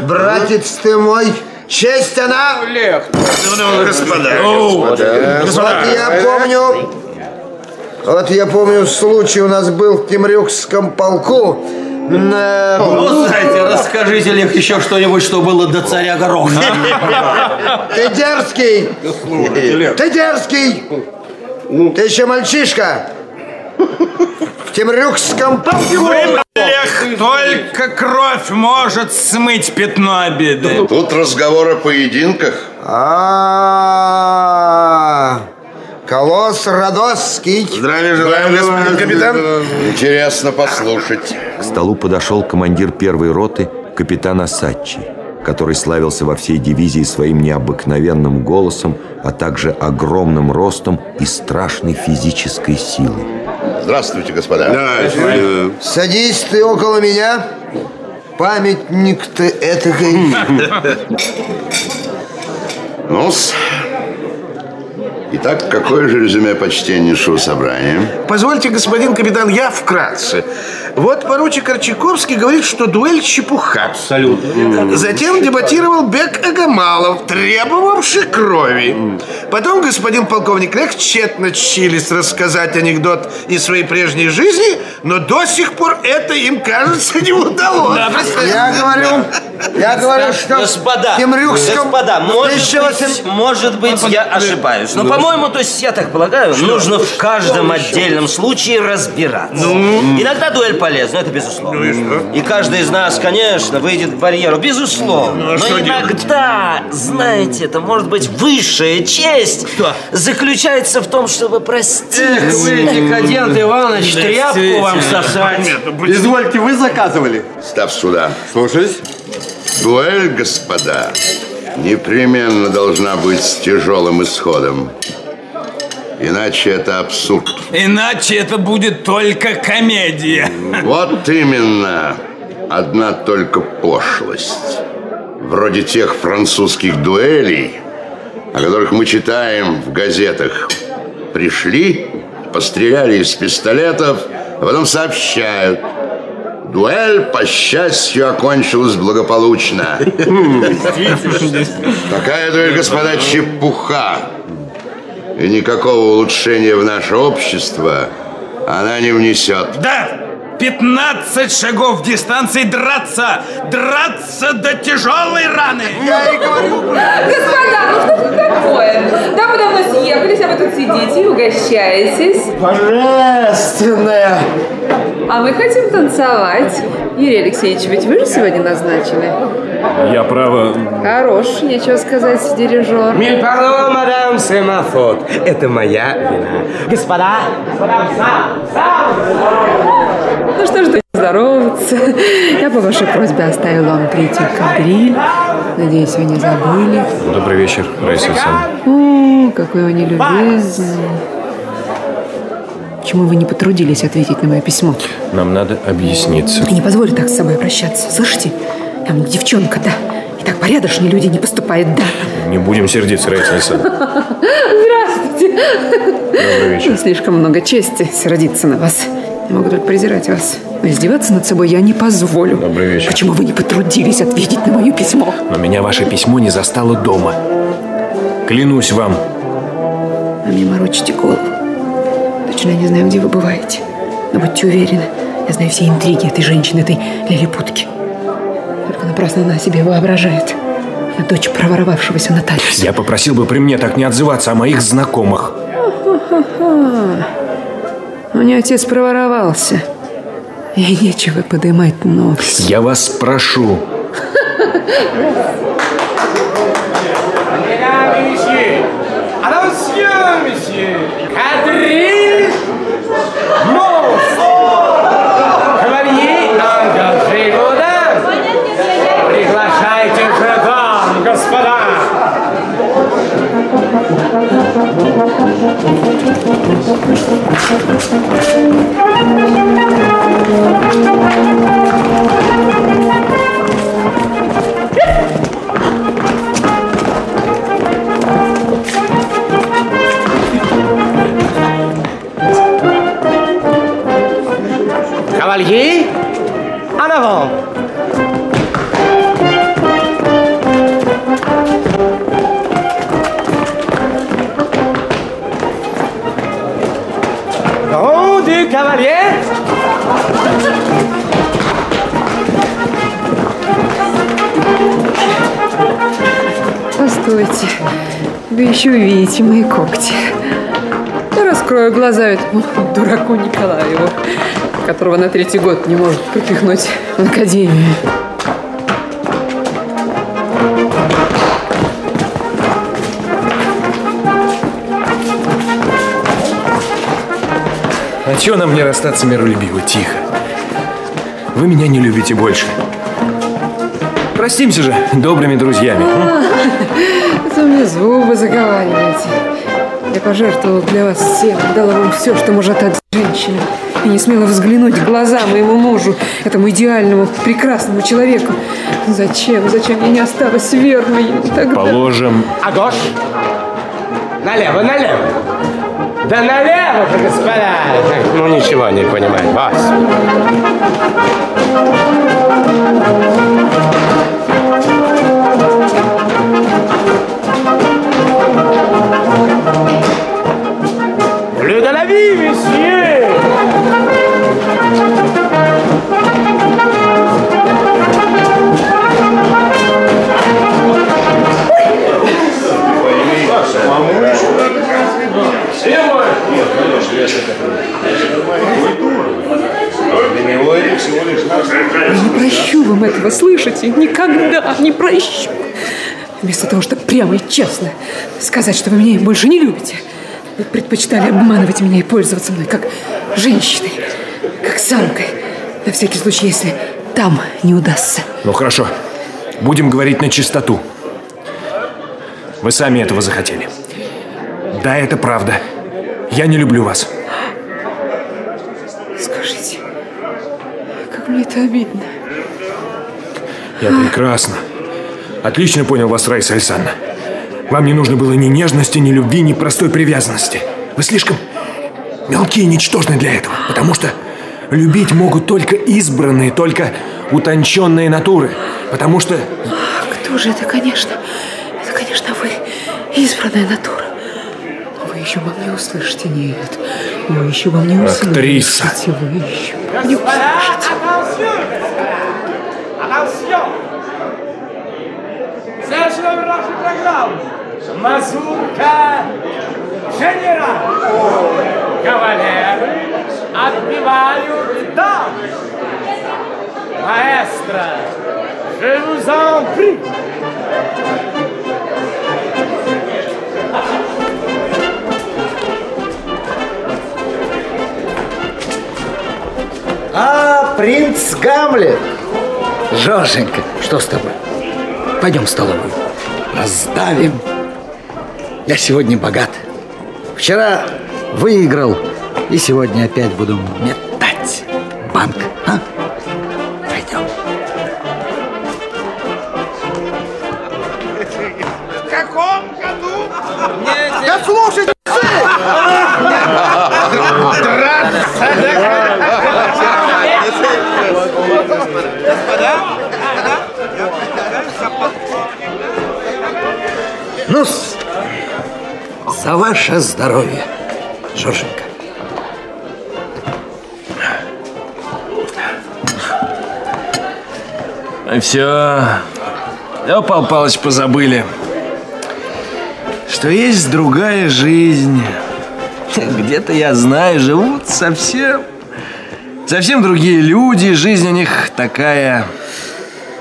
Братец ты мой, честь она... Олег, господа, господа, Вот я помню, вот я помню случай у нас был в Темрюкском полку. Ну, знаете, расскажите, Олег, еще что-нибудь, что было до царя Гороха. Ты дерзкий! Ты дерзкий! Ты еще мальчишка! В Темрюкском полку! Олег, только кровь может смыть пятно обиды. Тут разговор о поединках. А, Колосс Родосский. Здравия желаю, господин капитан. Интересно послушать. К столу подошел командир первой роты, капитан Асачи, который славился во всей дивизии своим необыкновенным голосом, а также огромным ростом и страшной физической силой. Здравствуйте, господа. Садись ты около меня. Памятник ты этакой. Ну-с. Итак, какое же резюме почтеннейшего собрания? Позвольте, господин капитан, я вкратце. Вот поручик Арчаковский говорит, что дуэль чепуха. Абсолютно. Затем дебатировал Бек Агамалов, требовавший крови. Потом господин полковник Лех тщетно чились рассказать анекдот из своей прежней жизни, но до сих пор это им, кажется, не удалось. Я говорю, я говорю, что Господа, в Темрюкском... господа, может быть, 1800 может быть, я ошибаюсь. Но, по-моему, то есть, я так полагаю, нужно в каждом отдельном случае разбираться. Иногда дуэль полезна, это безусловно. и, каждый из нас, конечно, выйдет к барьеру, безусловно. Ну, а Но что иногда, знаете, это может быть высшая честь заключается в том, чтобы простить. Эх, вы, декадент Иванович, тряпку вам сосать. Извольте, вы заказывали? Став сюда. Слушаюсь. Дуэль, господа, непременно должна быть с тяжелым исходом. Иначе это абсурд. Иначе это будет только комедия. Вот именно. Одна только пошлость. Вроде тех французских дуэлей, о которых мы читаем в газетах. Пришли, постреляли из пистолетов, а потом сообщают. Дуэль, по счастью, окончилась благополучно. Такая дуэль, господа, чепуха. И никакого улучшения в наше общество она не внесет. Да, 15 шагов дистанции драться, драться до тяжелой раны. Я и говорю. Господа, ну что тут такое? Дамы давно съехались, а вы тут сидите и угощаетесь. Божественная. А мы хотим танцевать. Юрий Алексеевич, ведь вы же сегодня назначили? Я право... Хорош, нечего сказать, дирижер. Миль пардон, мадам Семафот. Это моя вина. Господа, Ну что ж, здороваться. Я по вашей просьбе оставила вам третий кадриль. Надеюсь, вы не забыли. Добрый вечер, Раиса Александровна. О, какой вы нелюбезный. Почему вы не потрудились ответить на мое письмо? Нам надо объясниться. Я не позволю так с собой обращаться, слышите? Я вам девчонка, да. И так порядочные люди не поступают, да. Не будем сердиться, Раиса Александровна. Здравствуйте. Добрый вечер. Слишком много чести сердиться на вас. Могу только презирать вас. Но издеваться над собой я не позволю. Добрый вечер. Почему вы не потрудились ответить на мое письмо? Но меня ваше письмо не застало дома. Клянусь вам. А мне морочите голову. Точно я не знаю, где вы бываете. Но будьте уверены, я знаю все интриги этой женщины, этой лилипутки. Только напрасно она себе воображает. Она дочь проворовавшегося нотариуса. Я попросил бы при мне так не отзываться о моих знакомых. Ха-ха-ха. У меня отец проворовался. И нечего поднимать нос. Я вас прошу. Monsieur Monstre Thank you. Постойте. Вы еще увидите мои когти. Я раскрою глаза этому дураку Николаеву, которого на третий год не может пропихнуть в академию. А чего нам не расстаться миролюбиво? Тихо. Вы меня не любите больше. Простимся же добрыми друзьями. вы мне зубы заговариваете. Я пожертвовала для вас всем, дала вам все, что может отдать женщина. И не смела взглянуть в глаза моему мужу, этому идеальному, прекрасному человеку. Зачем, зачем я не осталась верной ему тогда? Положим. А гош? Налево, налево. Да налево-то, господа. Ну, ничего не понимает, вас. Plus Я не прощу вам этого, слышите? Никогда не прощу. Вместо того, чтобы прямо и честно сказать, что вы меня больше не любите, вы предпочитали обманывать меня и пользоваться мной как женщиной, как самкой. На всякий случай, если там не удастся. Ну хорошо. Будем говорить на чистоту. Вы сами этого захотели. Да, это правда. Я не люблю вас. Скажите, как мне это обидно. Я прекрасно. Отлично понял вас, Раиса Александровна. Вам не нужно было ни нежности, ни любви, ни простой привязанности. Вы слишком мелкие и ничтожны для этого, потому что любить могут только избранные, только утонченные натуры. Потому что Кто же это, конечно? Это, конечно, вы, избранная натура. Вы еще обо мне услышите. Нет, вы еще обо мне услышите. Актриса. Вы еще мне Господа, услышите. нашу программу? Мазурка Генерал Кавалеры отбивают дам Маэстро Je vous en prie А, принц Гамлет. Жорженька, что с тобой? Пойдем в столовую. Раздавим. Я сегодня богат. Вчера выиграл, и сегодня опять буду метать банк. А? Ну за ваше здоровье, Жорженька. Все. Да, Пал Палыч, позабыли. Что есть другая жизнь. где-то я знаю, живут совсем, совсем другие люди. Жизнь у них такая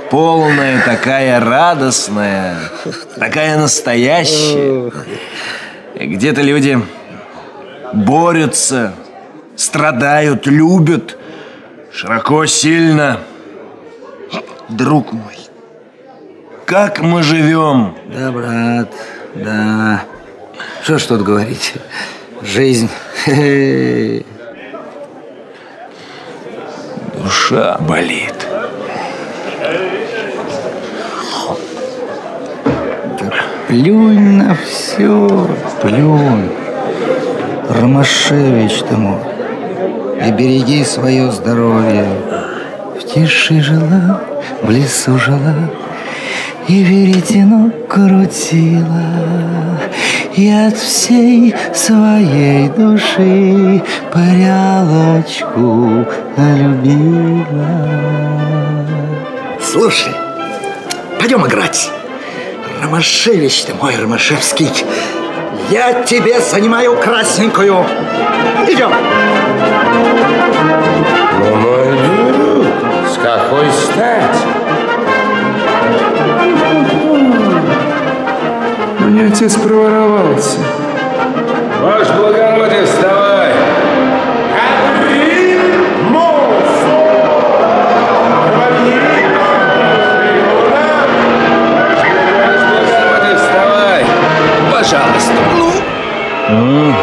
полная, такая радостная, такая настоящая. Где-то люди борются, страдают, любят, широко, сильно. Друг мой, как мы живем? Да, брат, да. Что ж тут говорить? Жизнь. Душа болит. Плюнь на все, плюнь. Ромашевич мой. И береги свое здоровье. В тиши жила, в лесу жила, И веретено крутила, И от всей своей души Прялочку любила. Слушай, пойдем играть. Ромашевич ты мой, Ромашевский. Я тебе занимаю красненькую. Идем. Ну, мой друг, с какой стати? Мне отец проворовался. Ваше благородие, вставай! Вставай! Пожалуйста. Ну?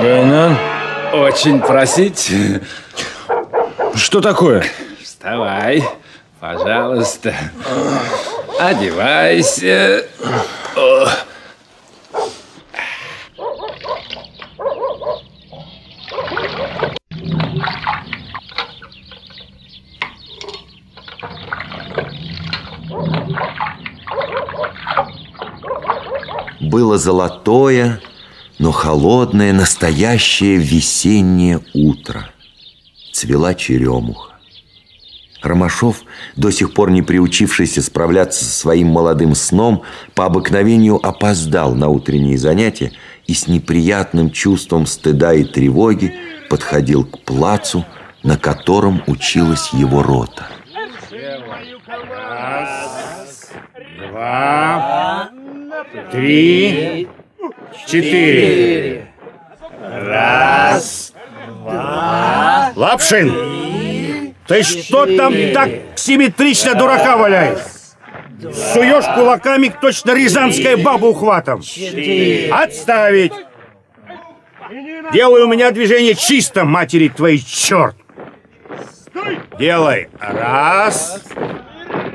Гайнан? Очень просить. Что такое? Вставай, пожалуйста. Одевайся. Было золотое, но холодное, настоящее весеннее утро. Цвела черемуха. Ромашов, до сих пор не приучившийся справляться со своим молодым сном, по обыкновению опоздал на утренние занятия и с неприятным чувством стыда и тревоги подходил к плацу, на котором училась его рота. Два, три, четыре. Раз, два. Лапшин, ты что там так симметрично дурака валяешь? Суешь кулаками точно рязанская баба ухватом. Отставить! Делай у меня движение чисто, матери твоей черт! Делай. Раз,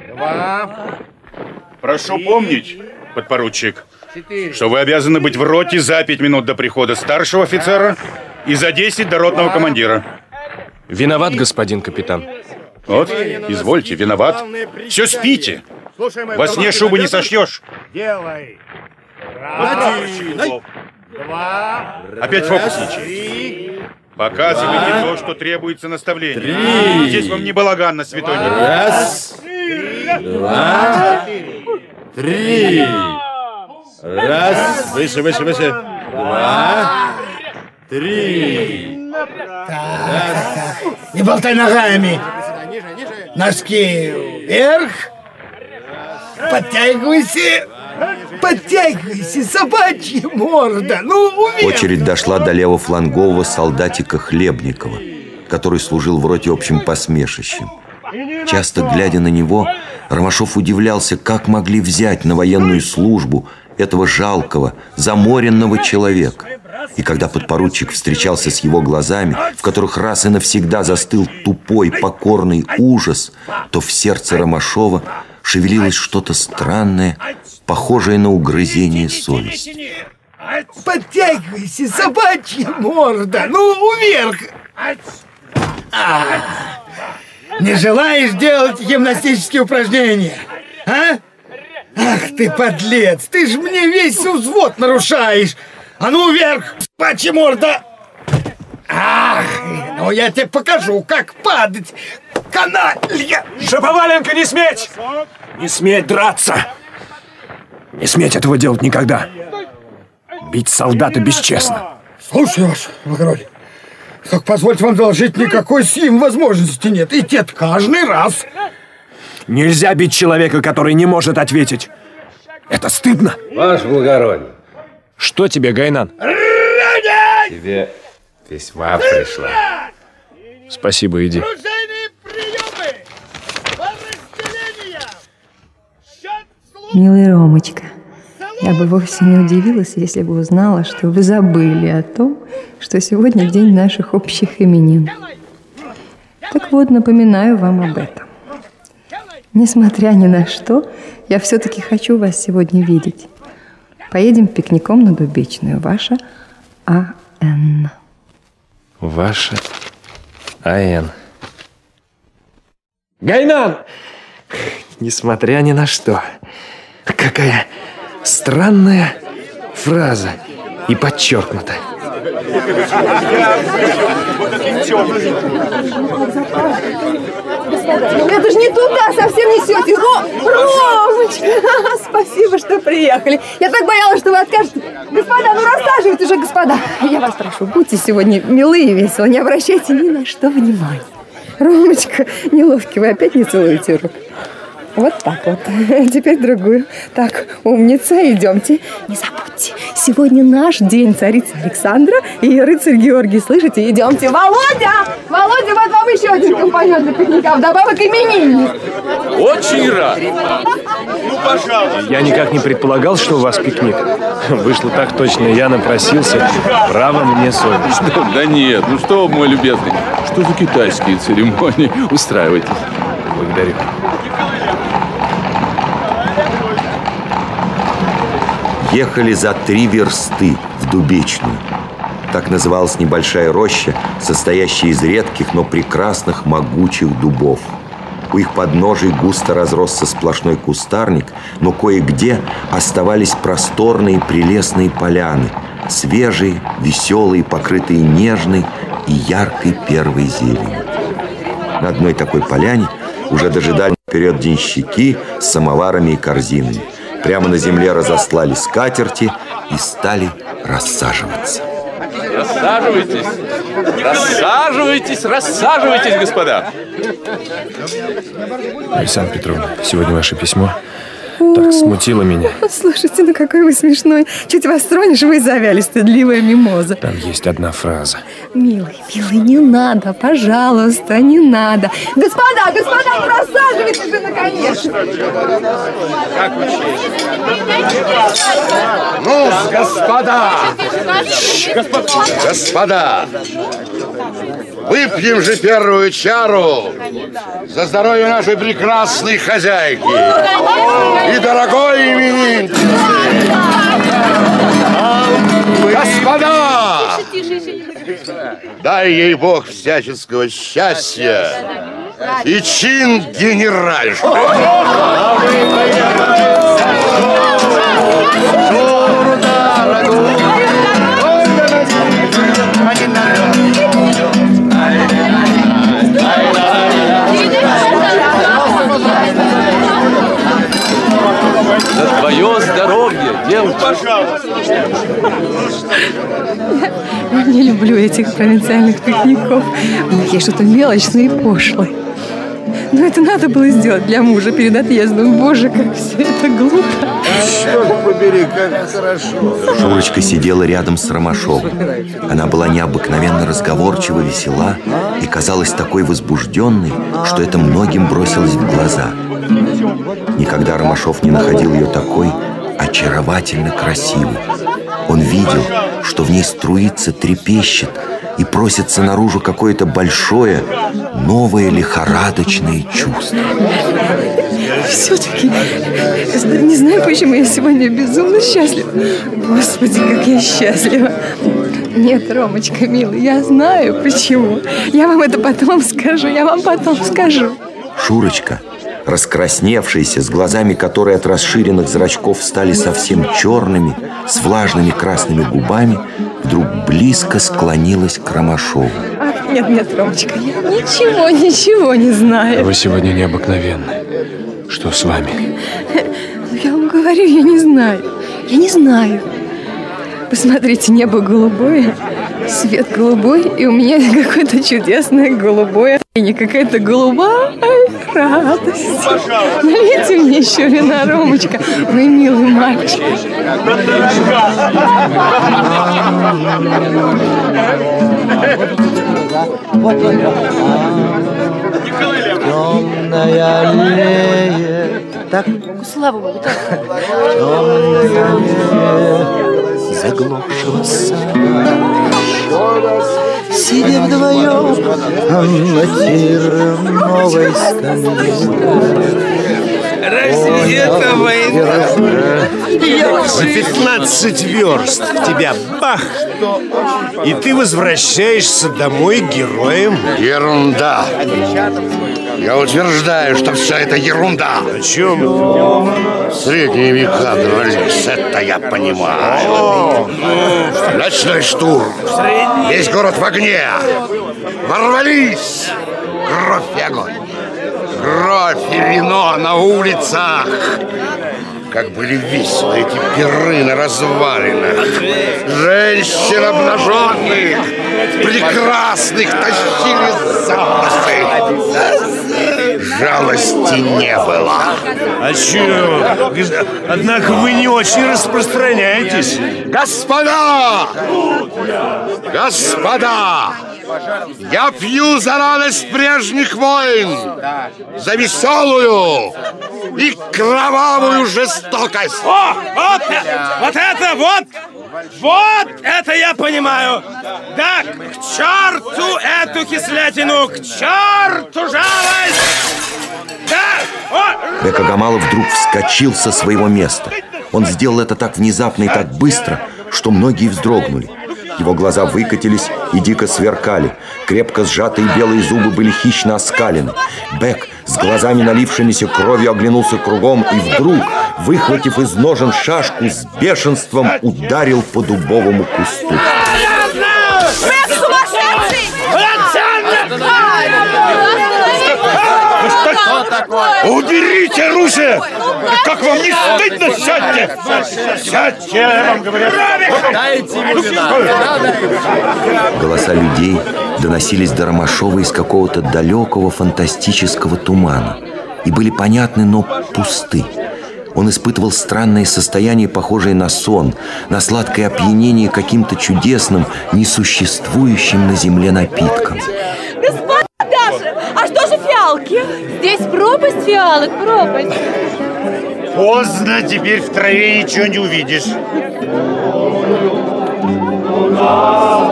два, Прошу помнить, подпоручик, что вы обязаны быть в роте за пять минут до прихода старшего офицера и за 10 до ротного командира. Виноват, господин капитан. Вот, извольте, виноват. Все спите. Во сне шубы не сошьешь. Делай. Раз, два, Опять фокусничай. Показывайте то, что требуется наставления. Три. Здесь вам не балаган на святой. Раз, два, три. Раз, выше, выше, выше. Два, три. Не болтай ногами. Носки вверх. Подтягивайся. Подтягивайся, собачья морда. Ну, вверх. Очередь дошла до левофлангового солдатика Хлебникова, который служил в роте общим посмешищем. Часто глядя на него, Ромашов удивлялся, как могли взять на военную службу этого жалкого, заморенного человека. И когда подпоручик встречался с его глазами, в которых раз и навсегда застыл тупой, покорный ужас, то в сердце Ромашова шевелилось что-то странное, похожее на угрызение совести. Подтягивайся, собачья морда. Ну, вверх. А, не желаешь делать гимнастические упражнения? А? Ах ты, подлец, ты ж мне весь взвод нарушаешь. А ну вверх, собачья морда. Ах, ну я тебе покажу, как падать. Каналья. Шаповаленко, не сметь! Не сметь драться! Не сметь этого делать никогда. Бить солдата бесчестно. Слушай, ваше благородие, так позвольте вам доложить, никакой сим возможности нет. И тет каждый раз. Нельзя бить человека, который не может ответить. Это стыдно. Ваше благородие. Что тебе, Гайнан? Тебе письма пришла. Спасибо, иди. Милый Ромочка, я бы вовсе не удивилась, если бы узнала, что вы забыли о том, что сегодня день наших общих именин. Так вот, напоминаю вам об этом. Несмотря ни на что, я все-таки хочу вас сегодня видеть. Поедем пикником на Дубечную. Ваша А.Н. Ваша А.Н. Гайнан! Несмотря ни на что. Какая странная фраза. И подчеркнуто. Это же не туда совсем несете. Ро... Ромочка, спасибо, что приехали. Я так боялась, что вы откажете. Господа, ну рассаживайтесь уже, господа. Я вас прошу, будьте сегодня милы и весело, не обращайте ни на что внимания. Ромочка, неловкий, вы опять не целуете рук. Вот так вот. Теперь другую. Так, умница, идемте. Не забудьте, сегодня наш день царицы Александра и рыцарь Георгий. Слышите? Идемте. Володя! Володя, вот вам еще один компаньон для пикника. Вдобавок именинник. Очень рад. Я никак не предполагал, что у вас пикник. Вышло так точно, я напросился. Право мне совесть. Да, да нет, ну что, мой любезный, что за китайские церемонии? Устраивайтесь. Благодарю. Ехали за три версты в Дубечную. Так называлась небольшая роща, состоящая из редких, но прекрасных могучих дубов. У их подножий густо разросся сплошной кустарник, но кое-где оставались просторные прелестные поляны, свежие, веселые, покрытые нежной и яркой первой зеленью. На одной такой поляне уже дожидались вперед денщики с самоварами и корзинами. Прямо на земле разослали скатерти и стали рассаживаться. Рассаживайтесь. Рассаживайтесь, рассаживайтесь, господа. Александра Петровна, сегодня ваше письмо так смутило меня. Слушайте, ну какой вы смешной. Чуть вас тронешь, вы завяли, стыдливая мимоза. Там есть одна фраза. Милый, милый, не надо, пожалуйста, не надо. Господа, господа, рассаживайтесь же, наконец. Ну, господа! Господа! Выпьем же первую чару за здоровье нашей прекрасной хозяйки и дорогой именинницы. Господа! Дай ей Бог всяческого счастья и чин генеральши. Я не люблю этих провинциальных пикников. У них есть что-то мелочное и пошлое. Но это надо было сделать для мужа перед отъездом. Боже, как все это глупо. Черт побери, как хорошо. Шурочка сидела рядом с Ромашовым. Она была необыкновенно разговорчива, весела и казалась такой возбужденной, что это многим бросилось в глаза. Никогда Ромашов не находил ее такой очаровательно красивой. Он видел, что в ней струится, трепещет и просится наружу какое-то большое, новое лихорадочное чувство. Все-таки, не знаю, почему я сегодня безумно счастлива. Господи, как я счастлива. Нет, Ромочка, милый, я знаю почему. Я вам это потом скажу, я вам потом скажу. Шурочка, раскрасневшаяся, с глазами, которые от расширенных зрачков стали совсем черными, с влажными красными губами, вдруг близко склонилась к Ромашову. Ах, нет, нет, Ромочка, я ничего, ничего не знаю. Вы сегодня необыкновенны. Что с вами? Я вам говорю, я не знаю. Я не знаю. Посмотрите, небо голубое, свет голубой, и у меня какое-то чудесное голубое, и не какая-то голубая радость. Налейте мне еще вина, Ромочка, вы милый мальчик. Темная аллея. Так? Слава Богу, так. Темная аллея заглохшего сада. Сидя вдвоем на терновой скамье. Это война? За 15 верст в тебя бах! И ты возвращаешься домой героем. Ерунда. Я утверждаю, что все это ерунда. О чем это? Средние века дрались, это я понимаю. Ночной штурм. Весь город в огне. Ворвались. Кровь и огонь. Кровь и вино на улицах. Как были веселы эти пиры на развалинах. Женщин обнаженных, прекрасных тащили за косы. Жалости не было. А чё? Однако вы не очень распространяетесь. Господа! Господа! Я пью за радость прежних войн, за веселую и кровавую жестокость. О, вот, вот это, вот, вот это я понимаю. Да, к черту эту кислятину, к черту жалость. Да, Бека Гамалов вдруг вскочил со своего места. Он сделал это так внезапно и так быстро, что многие вздрогнули. Его глаза выкатились и дико сверкали. Крепко сжатые белые зубы были хищно оскалены. Бек с глазами налившимися кровью оглянулся кругом и вдруг, выхватив из ножен шашку, с бешенством ударил по дубовому кусту. Уберите оружие! Как вам не стыдно? Сядьте! Сядьте, я вам говорю! Дайте ему вина. Голоса людей доносились до Ромашова из какого-то далекого фантастического тумана и были понятны, но пусты. Он испытывал странное состояние, похожее на сон, на сладкое опьянение каким-то чудесным, несуществующим на земле напитком. Даша, а что же фиалки? Здесь пропасть фиалок, пропасть. Поздно, теперь в траве ничего не увидишь.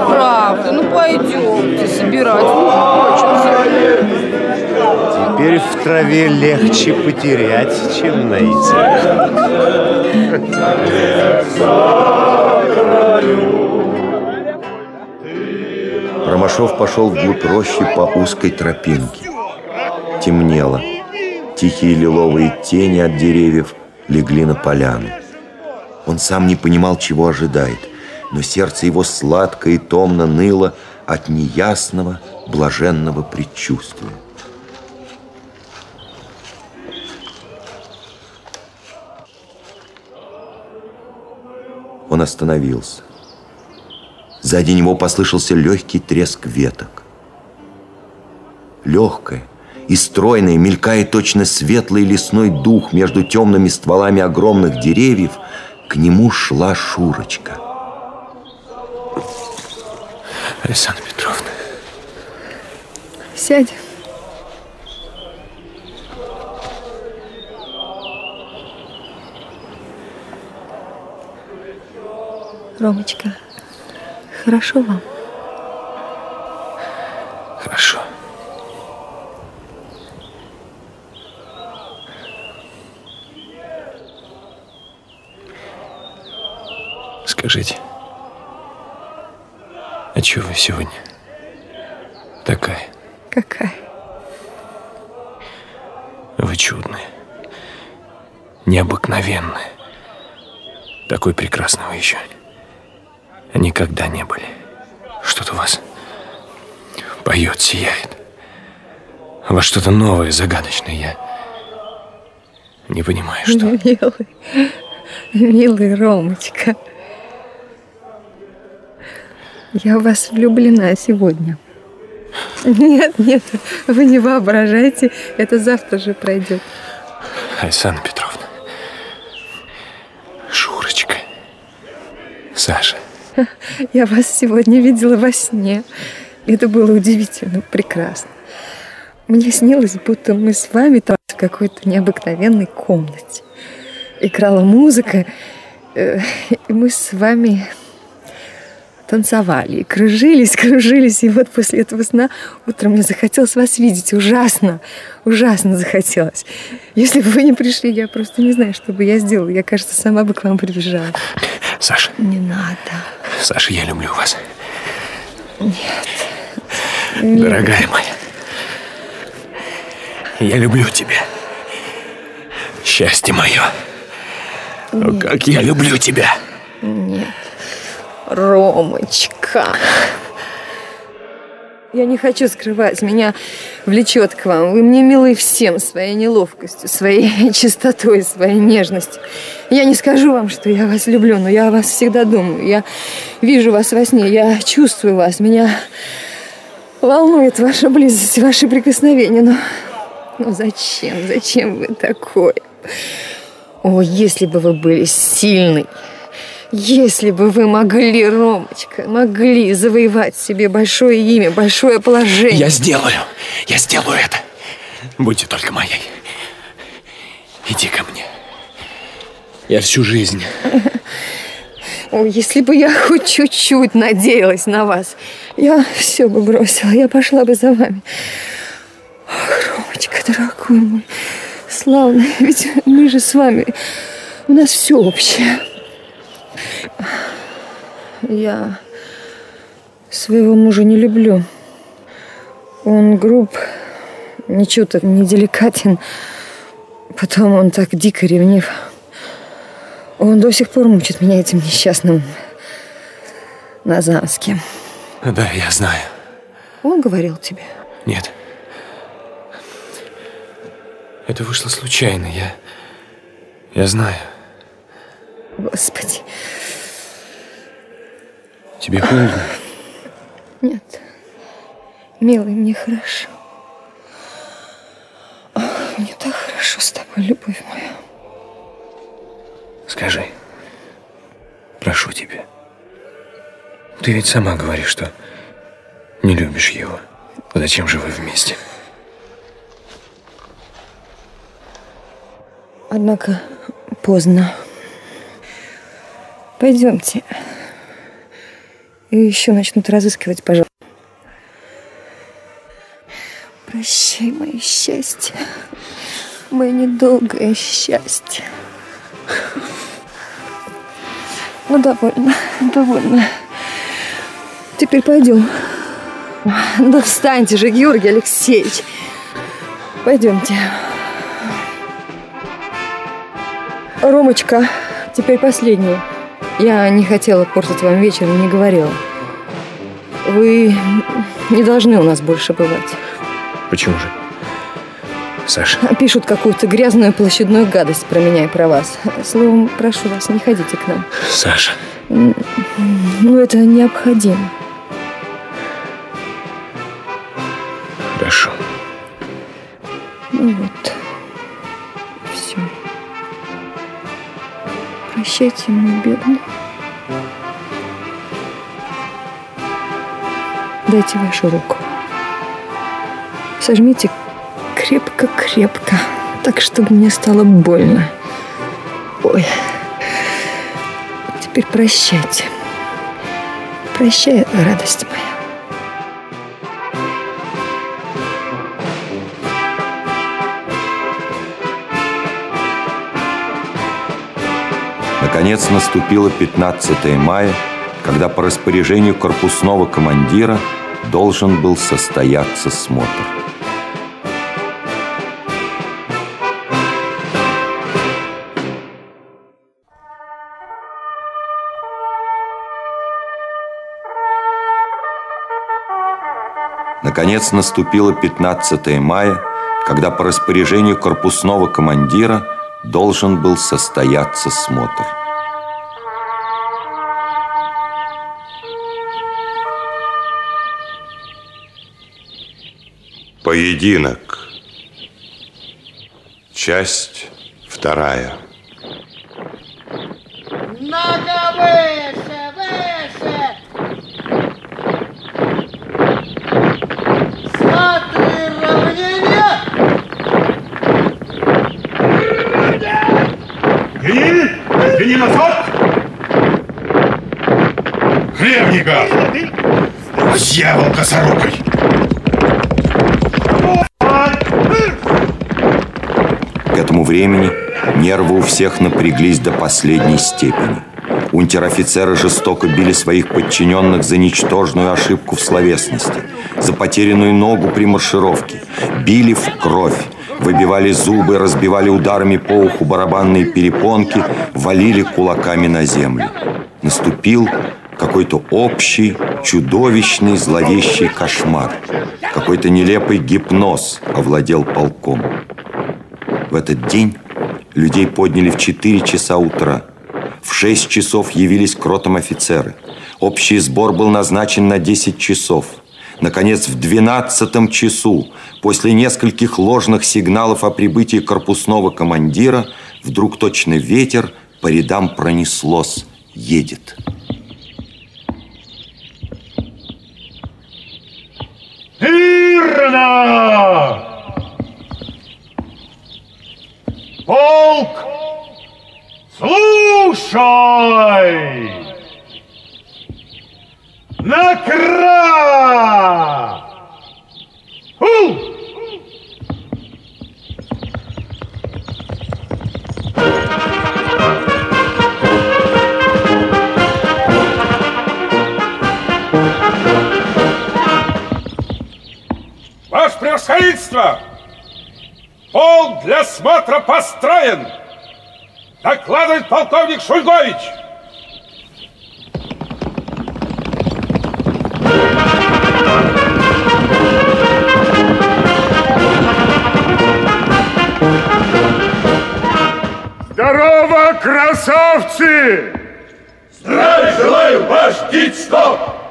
Правда, ну пойдемте собирать, ну. Теперь в траве легче потерять, чем найти. Ромашов пошел вглубь рощи по узкой тропинке. Темнело. Тихие лиловые тени от деревьев легли на поляну. Он сам не понимал, чего ожидает, но сердце его сладко и томно ныло от неясного, блаженного предчувствия. Он остановился. Сзади него послышался легкий треск веток. Легкое и стройное мелькает точно светлый лесной дух между темными стволами огромных деревьев. К нему шла Шурочка. Александра Петровна. Сядь. Ромочка, хорошо вам? Хорошо. Скажите, а чего вы сегодня такая? Какая? Вы чудная, необыкновенная. Такой прекрасного еще никогда не были. Что-то вас поет, сияет. У вас что-то новое, загадочное. Я не понимаю, что. Милый, милый Ромочка. Я в вас влюблена сегодня. Нет, нет, вы не воображайте, это завтра же пройдет. Александра Петровна. Шурочка. Саша. Я вас сегодня видела во сне. Это было удивительно, прекрасно. Мне снилось, будто мы с вами там в какой-то необыкновенной комнате. Играла музыка, э, и мы с вами танцевали, и кружились, кружились. И вот после этого сна утром мне захотелось вас видеть. Ужасно, ужасно захотелось. Если бы вы не пришли, я просто не знаю, что бы я сделала. Я, кажется, сама бы к вам прибежала. Саша. Не надо. Саша, я люблю вас. Нет. Дорогая моя. Я люблю тебя. Счастье мое. О, как я люблю тебя. Нет. Ромочка. Я не хочу скрывать, меня влечет к вам. Вы мне милы всем своей неловкостью, своей чистотой, своей нежностью. Я не скажу вам, что я вас люблю, но я о вас всегда думаю. Я вижу вас во сне, я чувствую вас. Меня волнует ваша близость, ваши прикосновения. Но, но зачем, зачем вы такое? О, если бы вы были сильный, если бы вы могли, Ромочка, могли завоевать себе большое имя, большое положение. Я сделаю. Я сделаю это. Будьте только моей. Иди ко мне. Я всю жизнь. Ой, если бы я хоть чуть-чуть надеялась на вас, я все бы бросила, я пошла бы за вами. Ах, Ромочка, дорогой мой, славный, ведь мы же с вами, у нас все общее. Я своего мужа не люблю. Он груб, ничего-то не деликатен. Потом он так дико ревнив. Он до сих пор мучит меня этим несчастным Назанским. Да, я знаю. Он говорил тебе? Нет. Это вышло случайно. Я... Я знаю. Господи. Тебе холодно? Нет. Милый, мне хорошо. Ах, Мне так хорошо с тобой, любовь моя. Скажи. Прошу тебя. Ты ведь сама говоришь, что не любишь его. Зачем же вы вместе? Однако поздно. Пойдемте. И еще начнут разыскивать, пожалуйста. Прощай, мое счастье. Мое недолгое счастье. Ну, довольно, довольно. Теперь пойдем. Да встаньте же, Георгий Алексеевич. Пойдемте. Ромочка, теперь последнее. Я не хотела портить вам вечер, не говорила. Вы не должны у нас больше бывать. Почему же? Саша. Пишут какую-то грязную площадную гадость про меня и про вас. Словом, прошу вас, не ходите к нам. Саша. Ну, это необходимо. Хорошо. Ну вот. Прощайте, мой бедный. Дайте вашу руку. Сожмите крепко-крепко, так, чтобы мне стало больно. Ой. Теперь прощайте. Прощай, радость моя. Наконец наступило 15 мая, когда по распоряжению корпусного командира должен был состояться смотр. Наконец наступило 15 мая, когда по распоряжению корпусного командира должен был состояться смотр. Поединок. Часть вторая. Наговы! Хлебника! Дьявол косорукой! К этому времени нервы у всех напряглись до последней степени. Унтер-офицеры жестоко били своих подчиненных за ничтожную ошибку в словесности, за потерянную ногу при маршировке, били в кровь, выбивали зубы, разбивали ударами по уху барабанные перепонки, валили кулаками на землю. Наступил какой-то общий, чудовищный, зловещий кошмар. Какой-то нелепый гипноз овладел полком. В этот день людей подняли в 4 часа утра. В 6 часов явились к ротам офицеры. Общий сбор был назначен на 10 часов. Наконец, в 12 часу, после нескольких ложных сигналов о прибытии корпусного командира, вдруг точно ветер по рядам пронеслось. Едет. Мирно! Полк, слушай! На кра! У! Ваше превосходительство! Полк для смотра построен! Докладывает полковник Шульгович! Здорово, красавцы! Здравия желаю, ваше дитько!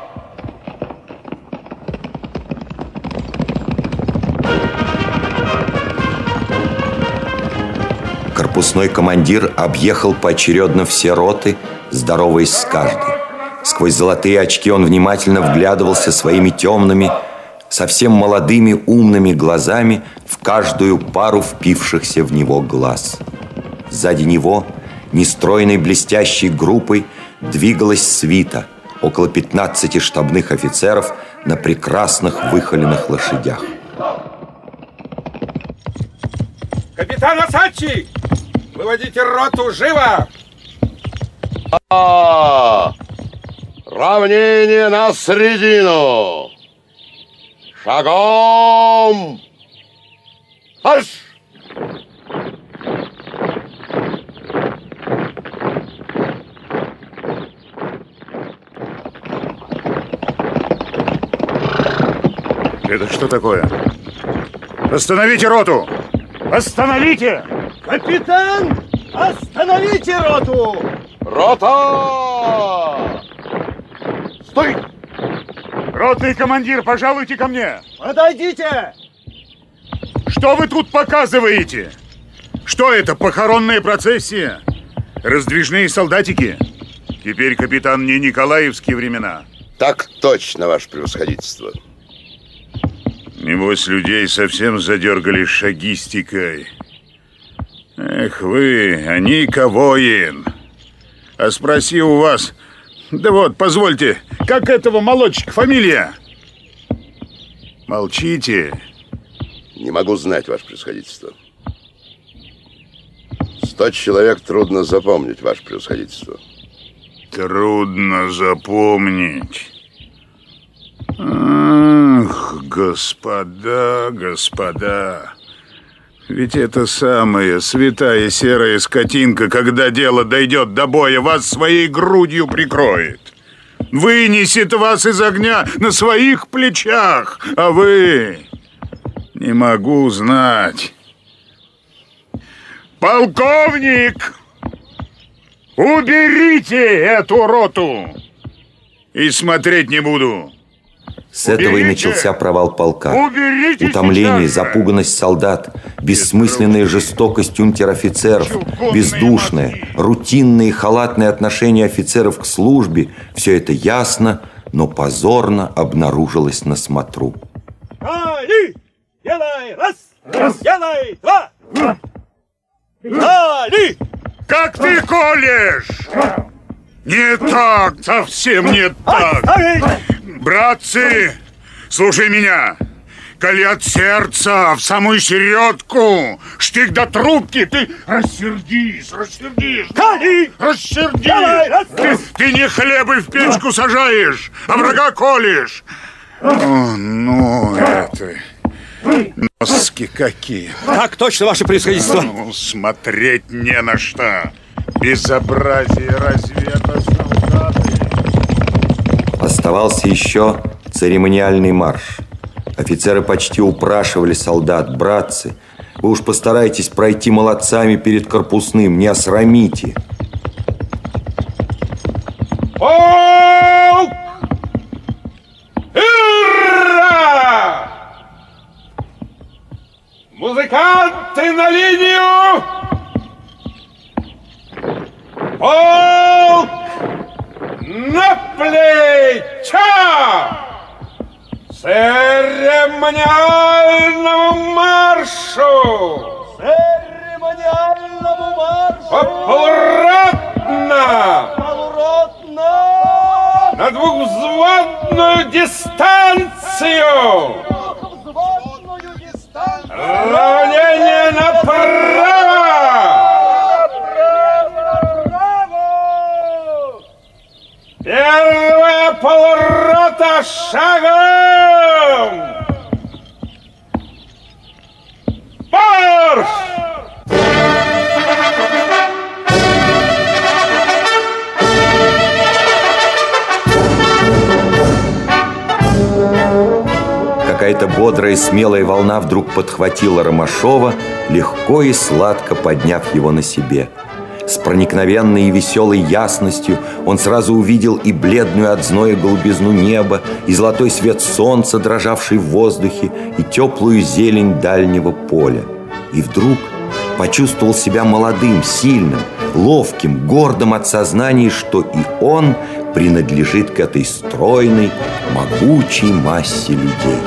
Корпусной командир объехал поочередно все роты, здороваясь с каждой. Сквозь золотые очки он внимательно вглядывался своими темными, совсем молодыми умными глазами в каждую пару впившихся в него глаз. Сзади него, нестройной блестящей группой, двигалась свита, около 15 штабных офицеров на прекрасных выхоленных лошадях. Капитан Асачи! Выводите роту живо! А, равнение на середину. Шагом! Марш! Это что такое? Остановите роту! Остановите! Капитан, остановите роту! Рота! Стой! Ротный командир, пожалуйте ко мне! Подойдите! Что вы тут показываете? Что это, похоронная процессия? Раздвижные солдатики? Теперь, капитан, не Николаевские времена. Так точно, ваше превосходительство. Небось, людей совсем задергали шагистикой. Эх вы, а Ника воин. А спроси у вас... Да вот, позвольте, как этого молодчика фамилия? Молчите. Не могу знать, ваше превосходительство. Сто человек трудно запомнить, ваше превосходительство. Трудно запомнить. Ах, господа, господа. Ведь это самая святая серая скотинка, когда дело дойдет до боя, вас своей грудью прикроет. Вынесет вас из огня на своих плечах, а вы... Не могу знать. Полковник! Уберите эту роту! И смотреть не буду. С этого и начался провал полка. Уберите Утомление, запуганность солдат, бессмысленная жестокость унтер-офицеров, бездушное, рутинное и халатное отношение офицеров к службе – все это ясно, но позорно обнаружилось на смотру. Али! Делай раз! Раз! Делай два! Али! Как ты колешь? Не так, совсем не так. Братцы, слушай меня. Коли от сердца в самую середку, штык до трубки, ты рассердись, рассердись. Кали! Рассердись. Давай, раз, Ты, раз. ты не хлебы в печку сажаешь, а врага колешь. О, ну, это... Носки какие. Так точно, ваше происходительство. Ну, смотреть не на что. Безобразие, разве это солдаты? Оставался еще церемониальный марш. Офицеры почти упрашивали солдат, братцы, вы уж постарайтесь пройти молодцами перед корпусным, не осрамите. Полк! Ура! Музыканты на линию! Полк! На плеча! Церемониальному маршу! Церемониальному маршу! Аккуратно! Полуротно! На двухвзводную дистанцию! Взводную дистанцию! Равнение направо! Первая полурота шагом! Марш! Какая-то бодрая смелая волна вдруг подхватила Ромашова, легко и сладко подняв его на себе. С проникновенной и веселой ясностью он сразу увидел и бледную от зноя голубизну неба, и золотой свет солнца, дрожавший в воздухе, и теплую зелень дальнего поля. И вдруг почувствовал себя молодым, сильным, ловким, гордым от сознания, что и он принадлежит к этой стройной, могучей массе людей.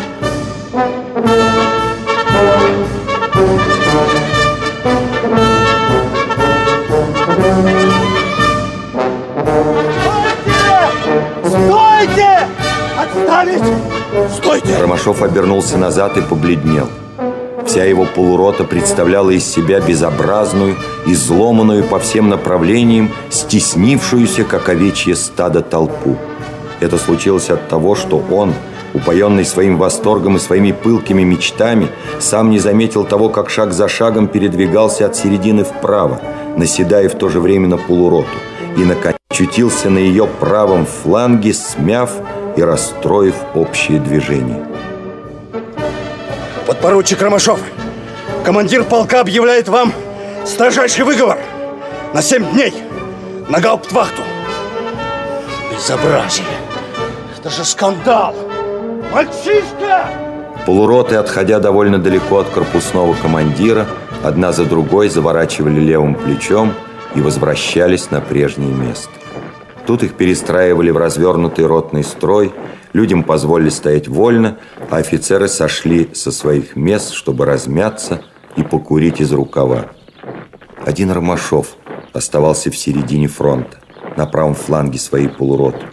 Отставить! Стойте! Ромашов обернулся назад и побледнел. Вся его полурота представляла из себя безобразную, изломанную по всем направлениям, стеснившуюся, как овечье стадо, толпу. Это случилось от того, что он, упоенный своим восторгом и своими пылкими мечтами, сам не заметил того, как шаг за шагом передвигался от середины вправо, наседая в то же время на полуроту, и, наконец, очутился на ее правом фланге, смяв и расстроив общее движение. Подпоручик Ромашов, командир полка объявляет вам строжайший выговор на семь дней на гауптвахту. Безобразие! Это же скандал! Мальчишка! Полуроты, отходя довольно далеко от корпусного командира, одна за другой заворачивали левым плечом и возвращались на прежнее место. Тут их перестраивали в развернутый ротный строй, людям позволили стоять вольно, а офицеры сошли со своих мест, чтобы размяться и покурить из рукава. Один Ромашов оставался в середине фронта, на правом фланге своей полуроты.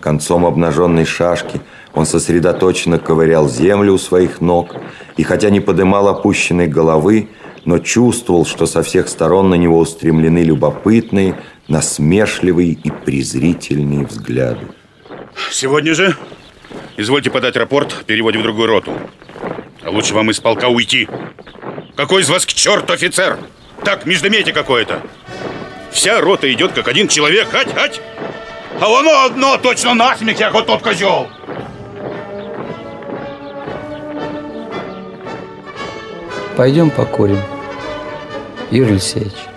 Концом обнаженной шашки он сосредоточенно ковырял землю у своих ног и, хотя не подымал опущенной головы, но чувствовал, что со всех сторон на него устремлены любопытные, насмешливые и презрительные взгляды. Сегодня же извольте подать рапорт, переводе в другую роту. А лучше вам из полка уйти. Какой из вас к черту офицер? Так, междометие какое-то. Вся рота идет как один человек. Ать, ать! А оно одно точно насмех, как вот тот козел. Пойдем покурим. Юрий Алексеевич.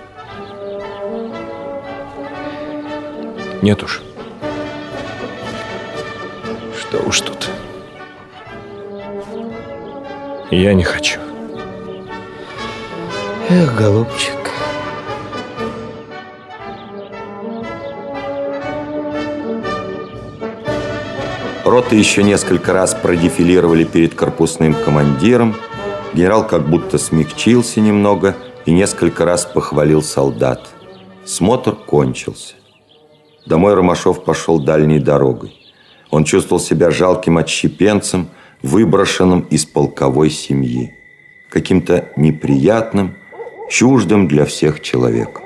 Нет уж. Что уж тут. Я не хочу. Эх, голубчик. Роты еще несколько раз продефилировали перед корпусным командиром. Генерал как будто смягчился немного и несколько раз похвалил солдат. Смотр кончился. Домой Ромашов пошел дальней дорогой. Он чувствовал себя жалким отщепенцем, выброшенным из полковой семьи. Каким-то неприятным, чуждым для всех человеком.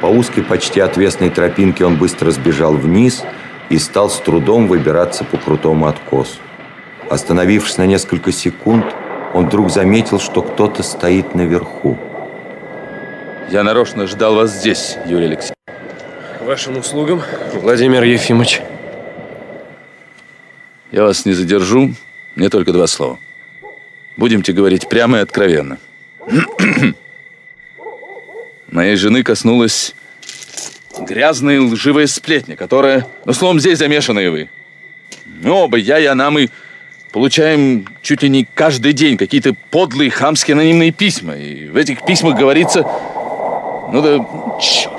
По узкой, почти отвесной тропинке он быстро сбежал вниз и стал с трудом выбираться по крутому откосу. Остановившись на несколько секунд, он вдруг заметил, что кто-то стоит наверху. Я нарочно ждал вас здесь, Юрий Алексеевич. К вашим услугам, Владимир Ефимович. Я вас не задержу, мне только два слова. Будемте говорить прямо и откровенно. Моей жены коснулась грязная и лживая сплетня, которая, ну, словом, здесь замешаны и вы. Мы оба, я и она, мы получаем чуть ли не каждый день какие-то подлые хамские анонимные письма. И в этих письмах говорится, ну да, черт,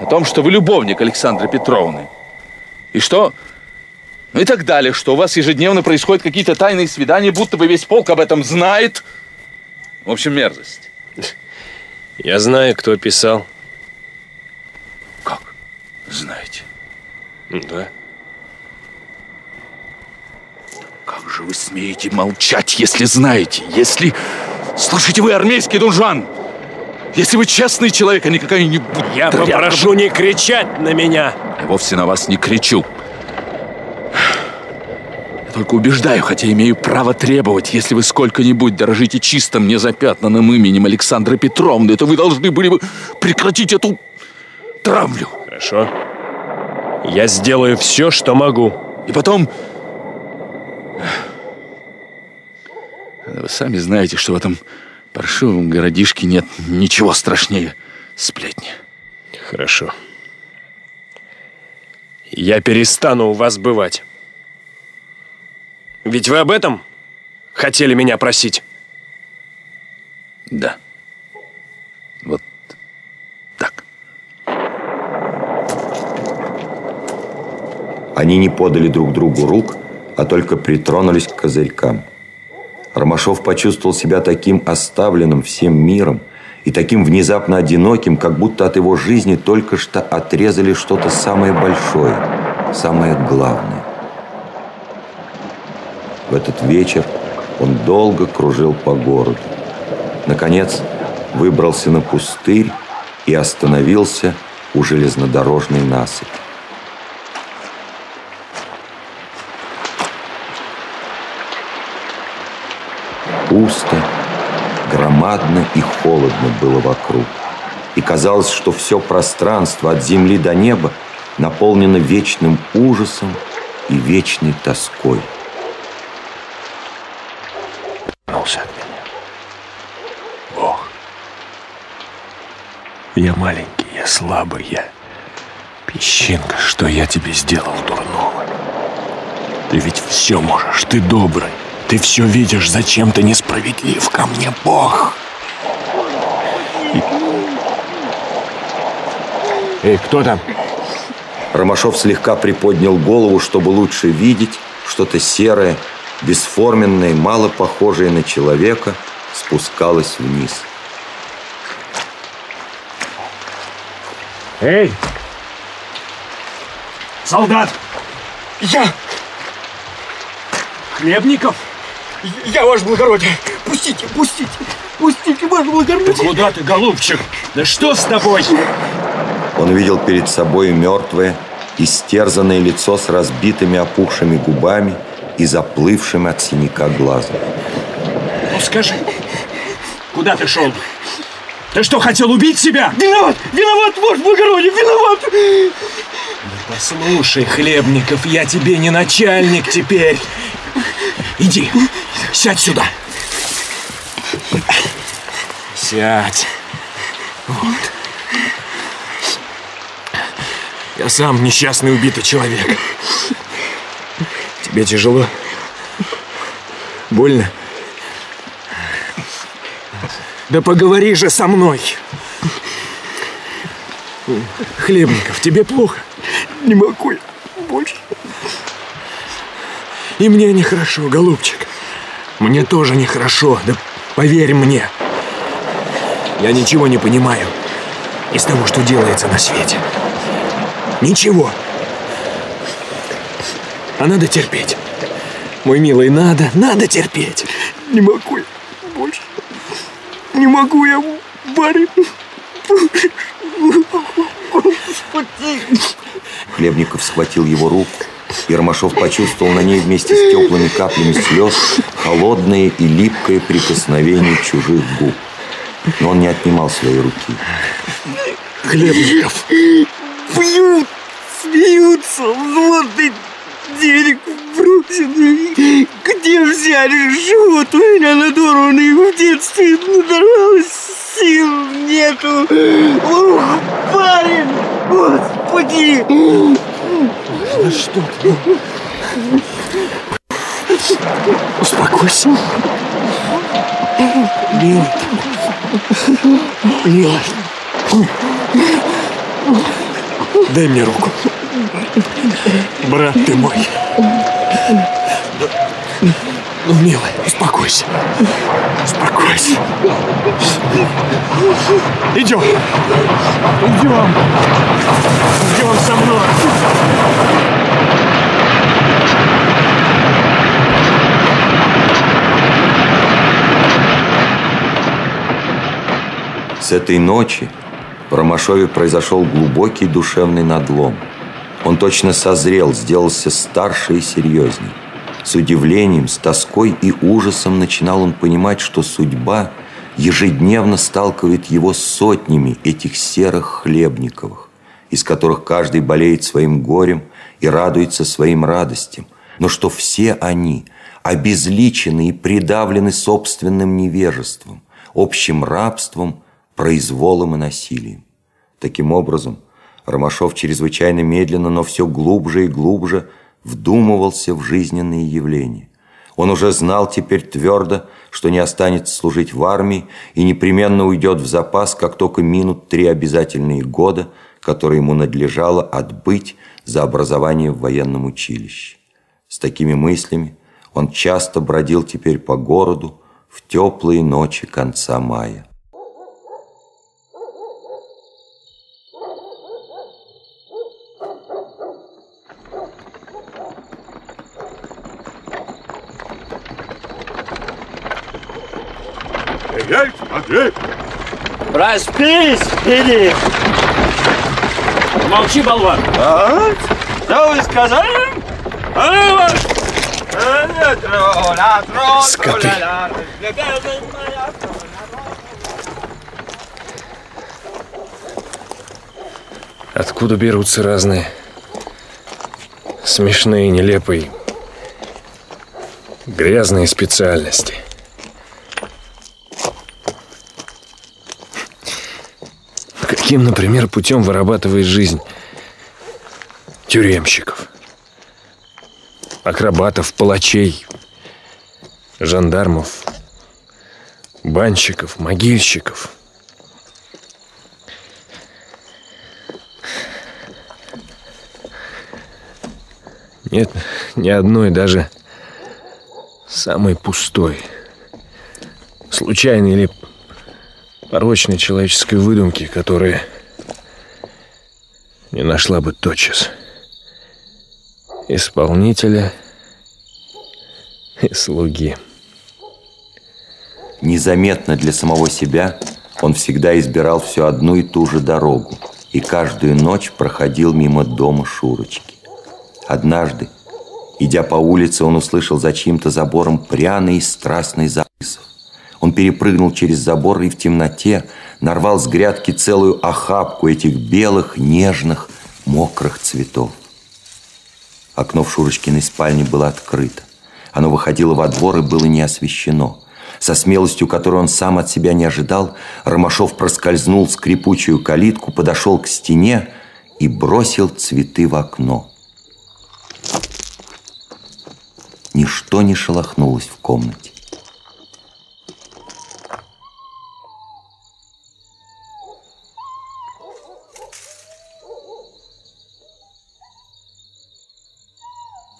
о том, что вы любовник Александры Петровны. И что, ну и так далее, что у вас ежедневно происходят какие-то тайные свидания, будто бы весь полк об этом знает. В общем, мерзость. Я знаю, кто писал. Как? Знаете? Да. Как же вы смеете молчать, если знаете, если... Слушайте, вы армейский дунжан! Если вы честный человек, а не какая-нибудь... Я тряпка. попрошу не кричать на меня. Я вовсе на вас не кричу. Я только убеждаю, хотя имею право требовать, если вы сколько-нибудь дорожите чистым, незапятнанным именем Александры Петровны, то вы должны были бы прекратить эту травлю. Хорошо. Я сделаю все, что могу. И потом... Вы сами знаете, что в этом паршивом городишке нет ничего страшнее сплетни. Хорошо. Я перестану у вас бывать. Ведь вы об этом хотели меня просить? Да. Вот так. Они не подали друг другу рук, а только притронулись к козырькам. Ромашов почувствовал себя таким оставленным всем миром и таким внезапно одиноким, как будто от его жизни только что отрезали что-то самое большое, самое главное. В этот вечер он долго кружил по городу. Наконец, выбрался на пустырь и остановился у железнодорожной насыпи. Пусто, громадно и холодно было вокруг. И казалось, что все пространство от земли до неба наполнено вечным ужасом и вечной тоской. Отвернулся от меня. Бог. Я маленький, я слабый, я песчинка. Что я тебе сделал дурного? Ты ведь все можешь, ты добрый. Ты все видишь, зачем ты несправедлив ко мне, Бог? И- Эй, кто там? Ромашов слегка приподнял голову, чтобы лучше видеть что-то серое, бесформенное, мало похожее на человека, спускалось вниз. Эй! Солдат! Я! Хлебников? Я, ваше благородие! Пустите, пустите! Пустите, ваше благородие! Да куда ты, голубчик? Да что с тобой? Он видел перед собой мертвое, истерзанное лицо с разбитыми опухшими губами и заплывшим от синяка глазом. Ну скажи, куда ты шел? Ты что, хотел убить себя? Виноват! Виноват, ваше благородие! Виноват! Послушай, Хлебников, я тебе не начальник теперь. Иди, сядь сюда. Сядь. Вот. Я сам несчастный убитый человек. Тебе тяжело? Больно? Да поговори же со мной. Хлебников, тебе плохо? Не могу я больше. И мне нехорошо, голубчик. Мне тоже нехорошо, да поверь мне. Я ничего не понимаю из того, что делается на свете. Ничего. А надо терпеть. Мой милый, надо, надо терпеть. Не могу я больше. Не могу я. Господи. Хлебников схватил его руку, и Ромашов почувствовал на ней вместе с теплыми каплями слез холодное и липкое прикосновение чужих губ. Но он не отнимал своей руки. Хлебников! Пьют, смеются, взводный денег бросили. Где взяли? Живот у меня надорванный в детстве надорвалось, сил нету. Ух, парень, господи! Да что ты? Успокойся. Милый Милый. Дай мне руку. Брат ты мой. Ну, милый, успокойся. Успокойся. Идем. Идем. Идем со мной. С этой ночи в Ромашове произошел глубокий душевный надлом. Он точно созрел, сделался старше и серьезней. С удивлением, с тоской и ужасом начинал он понимать, что судьба ежедневно сталкивает его с сотнями этих серых хлебниковых, из которых каждый болеет своим горем и радуется своим радостям, но что все они обезличены и придавлены собственным невежеством, общим рабством, произволом и насилием. Таким образом, Ромашов чрезвычайно медленно, но все глубже и глубже вдумывался в жизненные явления. Он уже знал теперь твердо, что не останется служить в армии и непременно уйдет в запас, как только минут три обязательные года, которые ему надлежало отбыть за образование в военном училище. С такими мыслями он часто бродил теперь по городу в теплые ночи конца мая. Эй, смотри! Проспись, иди. Молчи, болван! А? Что вы сказали? А ну! Скоты. Откуда берутся разные смешные, нелепые, грязные специальности? Каким, например, путем вырабатывает жизнь тюремщиков, акробатов, палачей, жандармов, банщиков, могильщиков. Нет ни одной, даже самой пустой, случайной или порочной человеческой выдумки, которая не нашла бы тотчас исполнителя и слуги. Незаметно для самого себя он всегда избирал всю одну и ту же дорогу и каждую ночь проходил мимо дома Шурочки. Однажды, идя по улице, он услышал за чьим-то забором пряный и страстный запах. Он перепрыгнул через забор и в темноте нарвал с грядки целую охапку этих белых, нежных, мокрых цветов. Окно в Шурочкиной спальне было открыто. Оно выходило во двор и было не освещено. Со смелостью, которую он сам от себя не ожидал, Ромашов проскользнул скрипучую калитку, подошел к стене и бросил цветы в окно. Ничто не шелохнулось в комнате.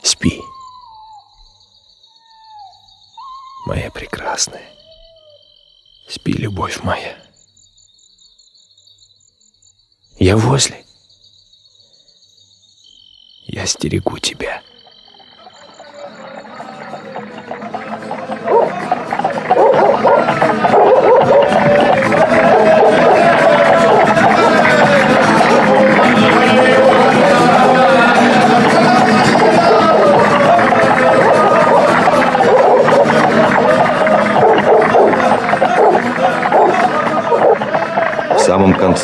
Спи. Моя прекрасная. Спи, любовь моя. Я возле. Я стерегу тебя.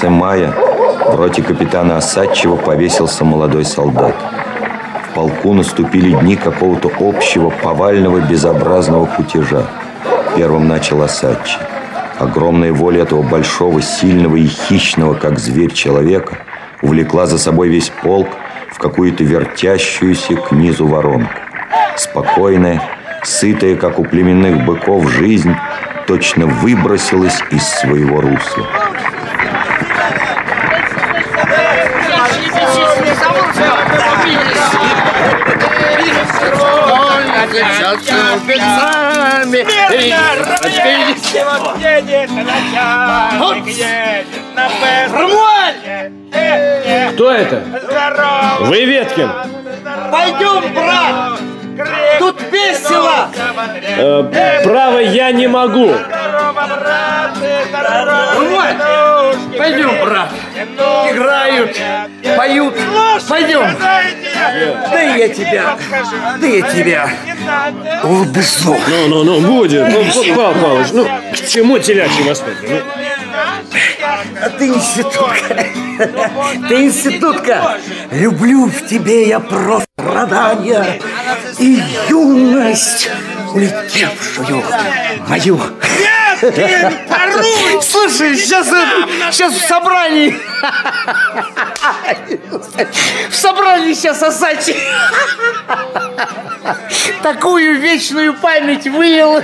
Конце мая в роте капитана Осадчева повесился молодой солдат. В полку наступили дни какого-то общего, повального, безобразного кутежа. Первым начал Осадчий. Огромная воля этого большого, сильного и хищного, как зверь человека, увлекла за собой весь полк в какую-то вертящуюся к низу воронку. Спокойная, сытая, как у племенных быков, жизнь точно выбросилась из своего русла. Кто это? Вы Веткин? Пойдем, брат! Тут весело! Э, право, я не могу. Пойдем, брат. Играют, поют. Пойдем. Да я тебя, да я тебя улыбну. Ну, ну, ну, будет. Ну, Павел Павлович, ну, к чему телячьи воспитки? Ну, А ты институтка. Ты институтка. Люблю в тебе я просто страдания и юность, улетевшую мою. Слушай, сейчас, сейчас в собрании. В собрании сейчас Асачи. Такую вечную память вывел.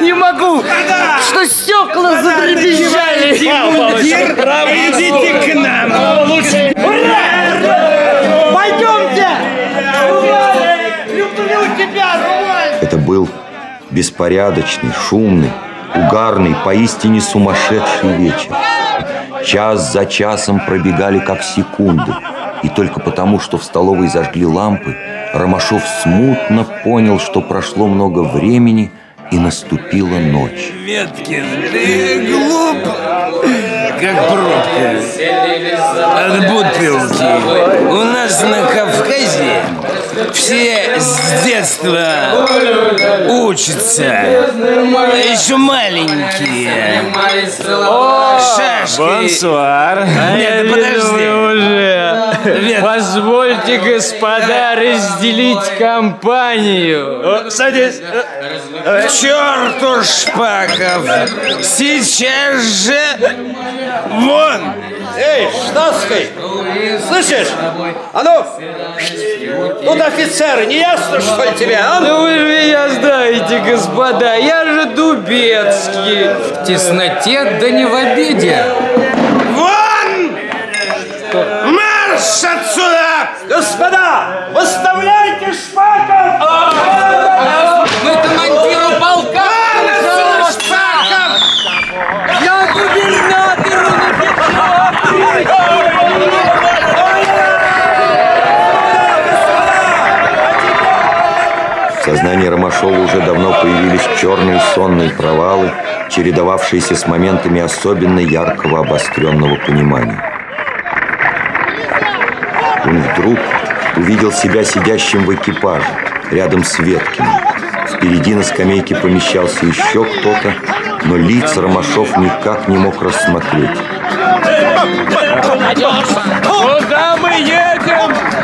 Не могу, что стекла задребезжали. Идите к нам. Пойдемте! Люблю тебя, Румаль! Это был беспорядочный, шумный, угарный, поистине сумасшедший вечер. Час за часом пробегали как секунды. И только потому, что в столовой зажгли лампы, Ромашов смутно понял, что прошло много времени и наступила ночь. Веткин, ты глуп, как пробка от бутылки. У нас на Кавказе все с детства учатся, еще маленькие. Шашки. Бонсуар. Нет, подожди. уже. Позвольте, господа, разделить компанию. Садись. К черту Шпаков! Сейчас же вон! Эй, Штатский, слышишь? А ну, тут офицеры, не ясно, что ли тебе, а? Ну вы же меня знаете, господа, я же Дубецкий. В тесноте, да не в обиде. Вон! Марш отсюда! Господа, выставляйте сознании Ромашова уже давно появились черные сонные провалы, чередовавшиеся с моментами особенно яркого обостренного понимания. Он вдруг увидел себя сидящим в экипаже, рядом с Веткиным. Впереди на скамейке помещался еще кто-то, но лиц Ромашов никак не мог рассмотреть. Куда мы едем?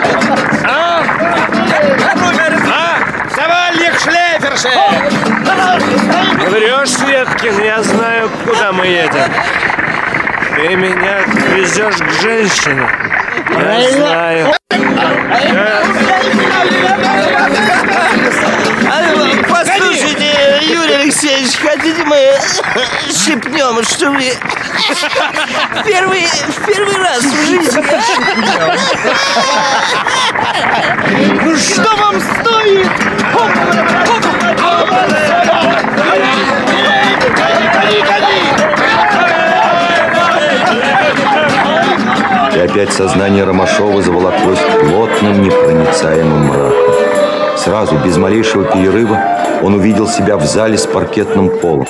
Шлейферши! Врешь, Веткин, я знаю, куда мы едем. Ты меня везешь к женщине. Я знаю. Послушайте, Юрий Алексеевич, хотите мы шепнем, что ли? Первый, в первый раз в жизни. Ну что вам стоит? И опять сознание Ромашова заволоклось плотным, непроницаемым мраком. Сразу, без малейшего перерыва, он увидел себя в зале с паркетным полом.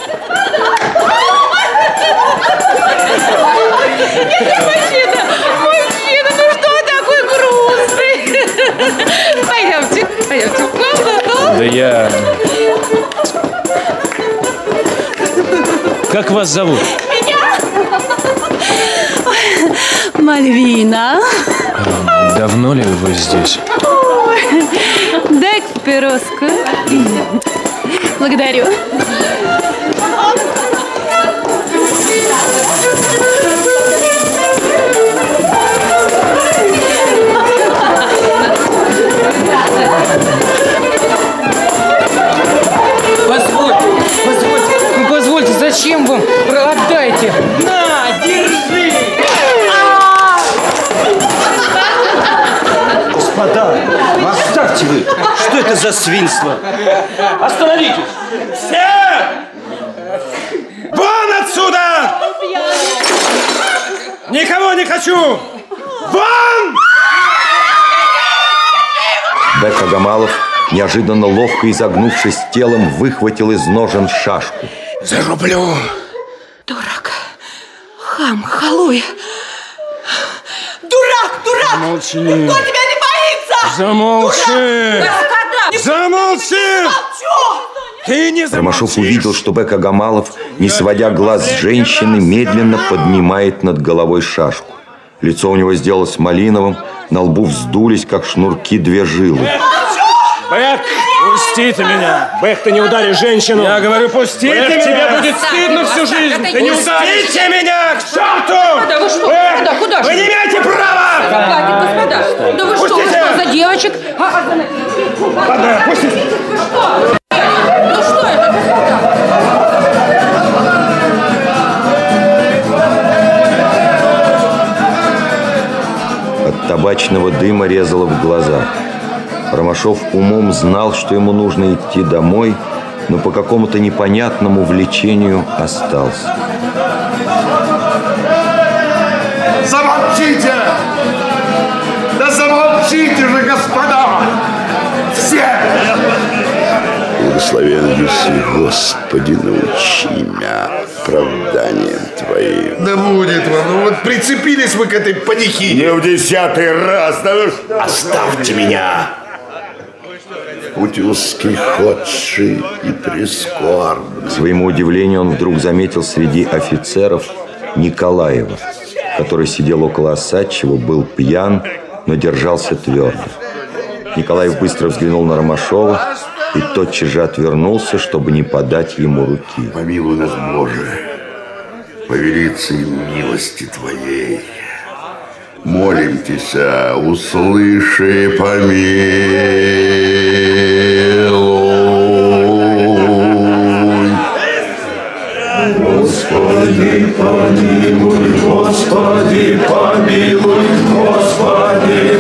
Мужчина, мужчина, ну что такой грустный? Пойдемте, пойдемте в комнату. Да я... Как вас зовут? Мальвина. Давно ли вы здесь? Дай папироску. Благодарю. Позвольте, зачем вам? Отдайте. На, держи. Господа, оставьте вы! Что это за свинство? Остановитесь! Все! Вон отсюда! Никого не хочу! Вон! Бек Агамалов, неожиданно ловко изогнувшись телом, выхватил из ножен шашку. Зарублю. Дурак. Хам, халуй. Дурак, дурак! Молчи. Кто тебя не боится? Замолчи! Дурак! Замолчи! Ты не Ромашов увидел, что Бек Агамалов, не сводя глаз с женщины, медленно поднимает над головой шашку. Лицо у него сделалось малиновым, на лбу вздулись, как шнурки, две жилы. Бэк, пусти ты меня. Бэк, ты не ударишь женщину. Я говорю, пустите Бэк, меня! тебе будет стыдно всю жизнь. Ты не ударишь. Пустите меня к черту! Да вы что? Бэк, Куда, куда Вы не имеете права! Хватит, господа. Да вы что, вы Пустите! что, за девочек? Ладно, пустите. Вы что? Ну что это, господа? От табачного дыма резало в глазах. Ромашов умом знал, что ему нужно идти домой, но по какому-то непонятному влечению остался. Замолчите! Да замолчите же, господа! Все! Благословен Люси, Господи, научи меня оправданием Твоим. Да будет вам, ну вот прицепились вы к этой панихиде. Не в десятый раз, да вы Оставьте меня! Путь узкий, ходший и прискорбный. К своему удивлению, он вдруг заметил среди офицеров Николаева, который сидел около Осадчего, был пьян, но держался твердо. Николаев быстро взглянул на Ромашова и тотчас же отвернулся, чтобы не подать ему руки. Помилуй нас, Боже, по велице милости Твоей. Молим Тебя, услыши, помилуй. Господи, помилуй, Господи, помилуй, Господи,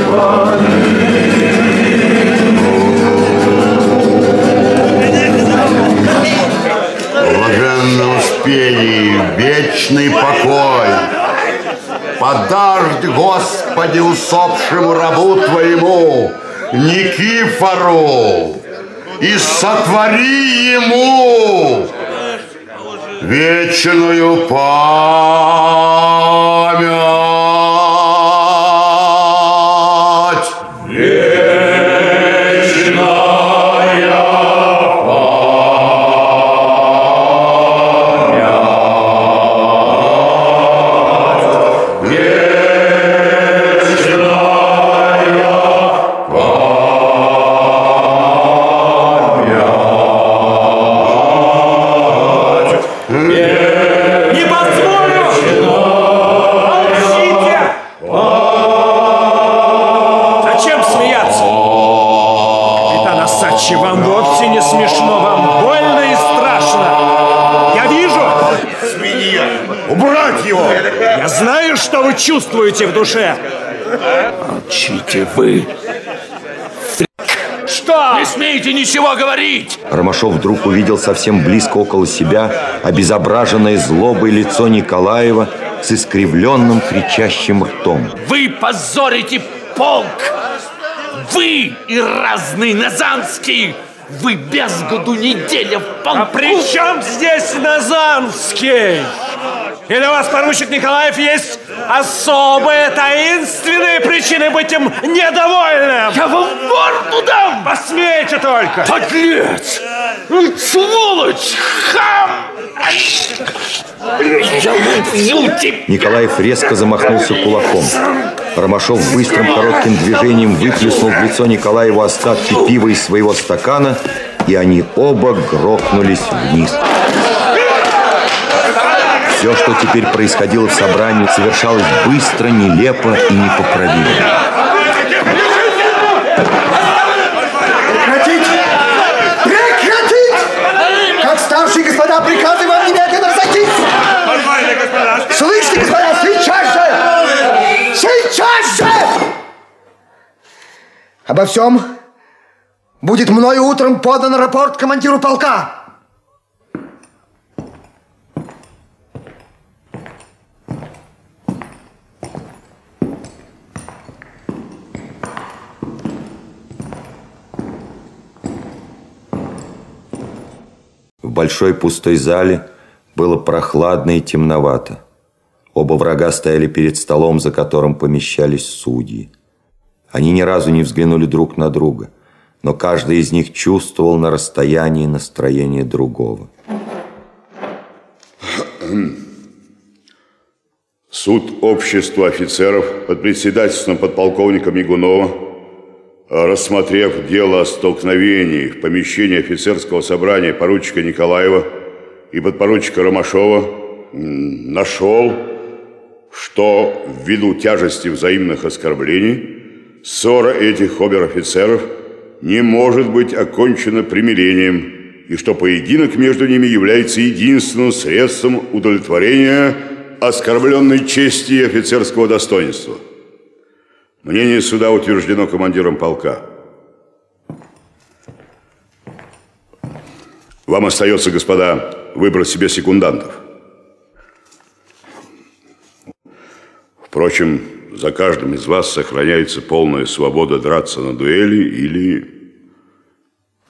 блаженном спении, вечный покой. Подашь, Господи, усопшему рабу Твоему, Никифору, и сотвори ему вечную память. Чувствуете в душе. Молчите вы. Что? Не смеете ничего говорить! Ромашов вдруг увидел совсем близко около себя обезображенное злобой лицо Николаева с искривленным кричащим ртом. Вы позорите полк! Вы и разный Назанский! Вы без году неделя в полку! А при чем здесь Назанский? Или у вас, поручик Николаев, есть особые таинственные причины быть им недовольным? Я вам морду дам! Посмейте только! Подлец! Сволочь! Хам! Я убью тебя! Николаев резко замахнулся кулаком. Ромашов быстрым коротким движением выплеснул в лицо Николаеву остатки пива из своего стакана, и они оба грохнулись вниз. Все, что теперь происходило в собрании, совершалось быстро, нелепо и непоправимо. Прекратить! Прекратить! Как старшие господа, приказываю вам немедленно разойтись! Слышите, господа, сейчас же! Сейчас же! Обо всем будет мною утром подан рапорт командиру полка. Большой пустой зале было прохладно и темновато. Оба врага стояли перед столом, за которым помещались судьи. Они ни разу не взглянули друг на друга, но каждый из них чувствовал на расстоянии настроение другого. Суд общества офицеров под председательством подполковника Мигунова, рассмотрев дело о столкновении в помещении офицерского собрания поручика Николаева и подпоручика Ромашова, нашел, что ввиду тяжести взаимных оскорблений ссора этих обер-офицеров не может быть окончена примирением и что поединок между ними является единственным средством удовлетворения оскорбленной чести и офицерского достоинства. Мнение суда утверждено командиром полка. Вам остается, господа, выбрать себе секундантов. Впрочем, за каждым из вас сохраняется полная свобода драться на дуэли или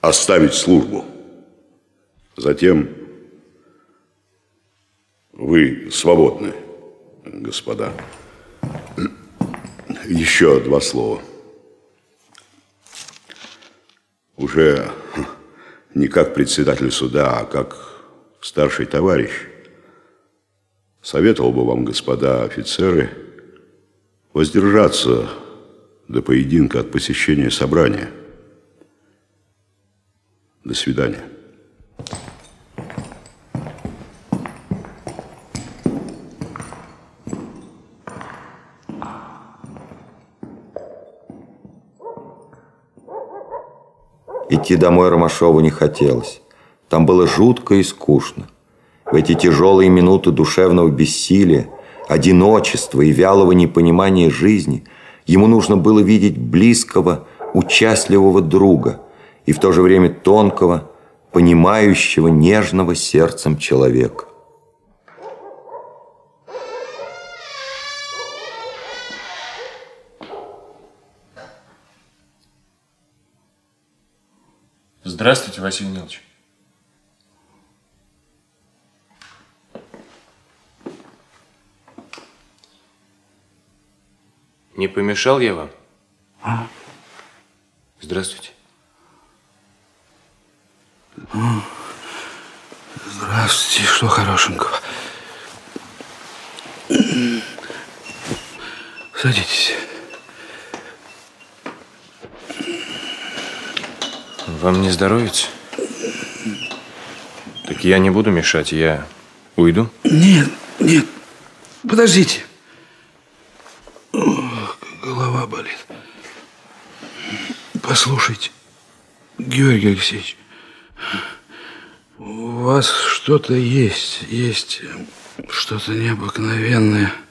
оставить службу. Затем вы свободны, господа. Еще два слова. Уже не как председатель суда, а как старший товарищ. Советовал бы вам, господа офицеры, воздержаться до поединка от посещения собрания. До свидания. Идти домой Ромашову не хотелось. Там было жутко и скучно. В эти тяжелые минуты душевного бессилия, одиночества и вялого непонимания жизни ему нужно было видеть близкого, участливого друга и в то же время тонкого, понимающего, нежного сердцем человека. Здравствуйте, Василий Нилович. Не помешал я вам? А? Здравствуйте. Здравствуйте, что хорошенького? Садитесь. Вам не здоровится? Так я не буду мешать, я уйду. Нет, нет, подождите. Ох, голова болит. Послушайте, Георгий Алексеевич, у вас что-то есть, есть что-то необыкновенное –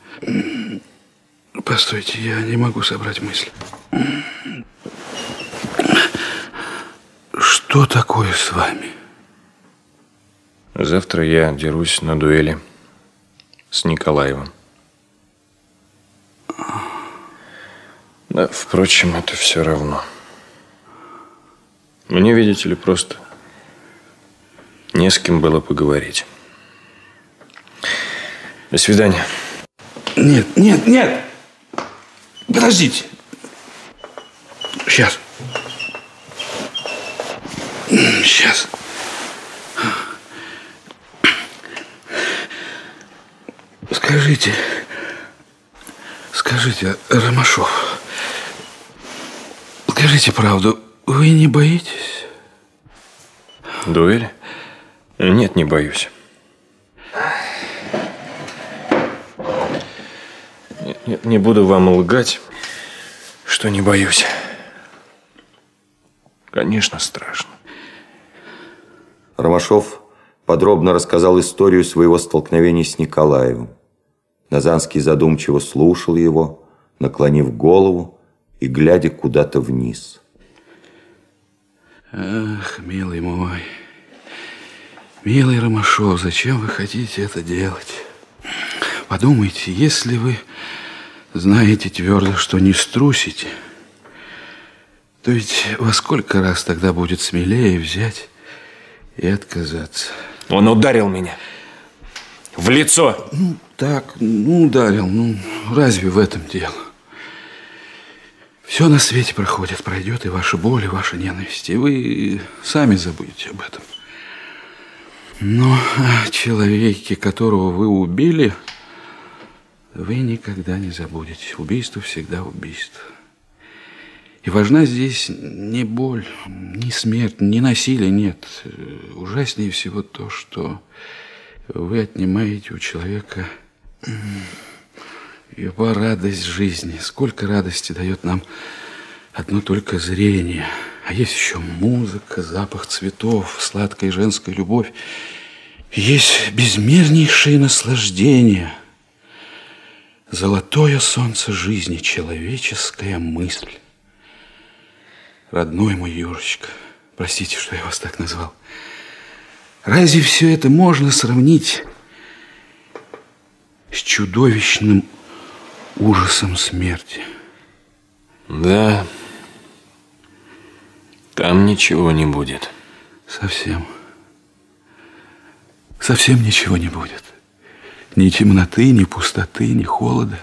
Постойте, я не могу собрать мысли. Что такое с вами? Завтра я дерусь на дуэли с Николаевым. Да, впрочем, это все равно. Мне, видите ли, просто не с кем было поговорить. До свидания. Нет, нет, нет! Подождите. Сейчас. Сейчас. Скажите, скажите, Ромашов, скажите правду, вы не боитесь? Дуэль? Нет, не боюсь. Нет, нет, не буду вам лгать, что не боюсь. Конечно, страшно. Ромашов подробно рассказал историю своего столкновения с Николаевым. Назанский задумчиво слушал его, наклонив голову и глядя куда-то вниз. Ах, милый мой, милый Ромашов, зачем вы хотите это делать? Подумайте, если вы знаете твердо, что не струсите, то ведь во сколько раз тогда будет смелее взять и отказаться? Он ударил меня. В лицо. Ну, так, ну, ударил. Ну, разве в этом дело? Все на свете проходит, пройдет и ваша боль, и ваша ненависть, и вы сами забудете об этом. Но о человеке, которого вы убили, вы никогда не забудете. Убийство всегда убийство. И важна здесь не боль, не смерть, не насилие, нет. Ужаснее всего то, что вы отнимаете у человека его радость жизни. Сколько радости дает нам одно только зрение. А есть еще музыка, запах цветов, сладкая женская любовь. Есть безмернейшее наслаждение. Золотое солнце жизни, человеческая мысль. Родной мой Юрочка, простите, что я вас так назвал. Разве все это можно сравнить с чудовищным ужасом смерти? Да, там ничего не будет. Совсем. Совсем ничего не будет. Ни темноты, ни пустоты, ни холода.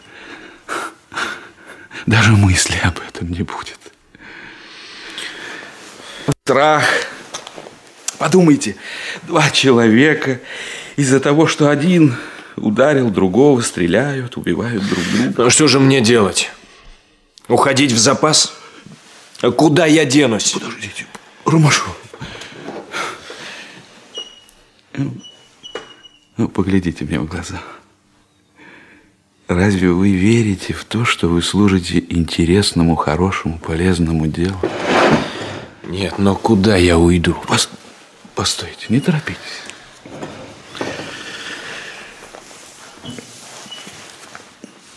Даже мысли об этом не будет. Страх. Подумайте, два человека из-за того, что один ударил другого, стреляют, убивают друг друга. Ну что же мне делать? Уходить в запас? А куда я денусь? Подождите, Ромашов. Ну, поглядите мне в глаза. Разве вы верите в то, что вы служите интересному, хорошему, полезному делу? Нет, но куда я уйду? Пос... Постойте, не торопитесь.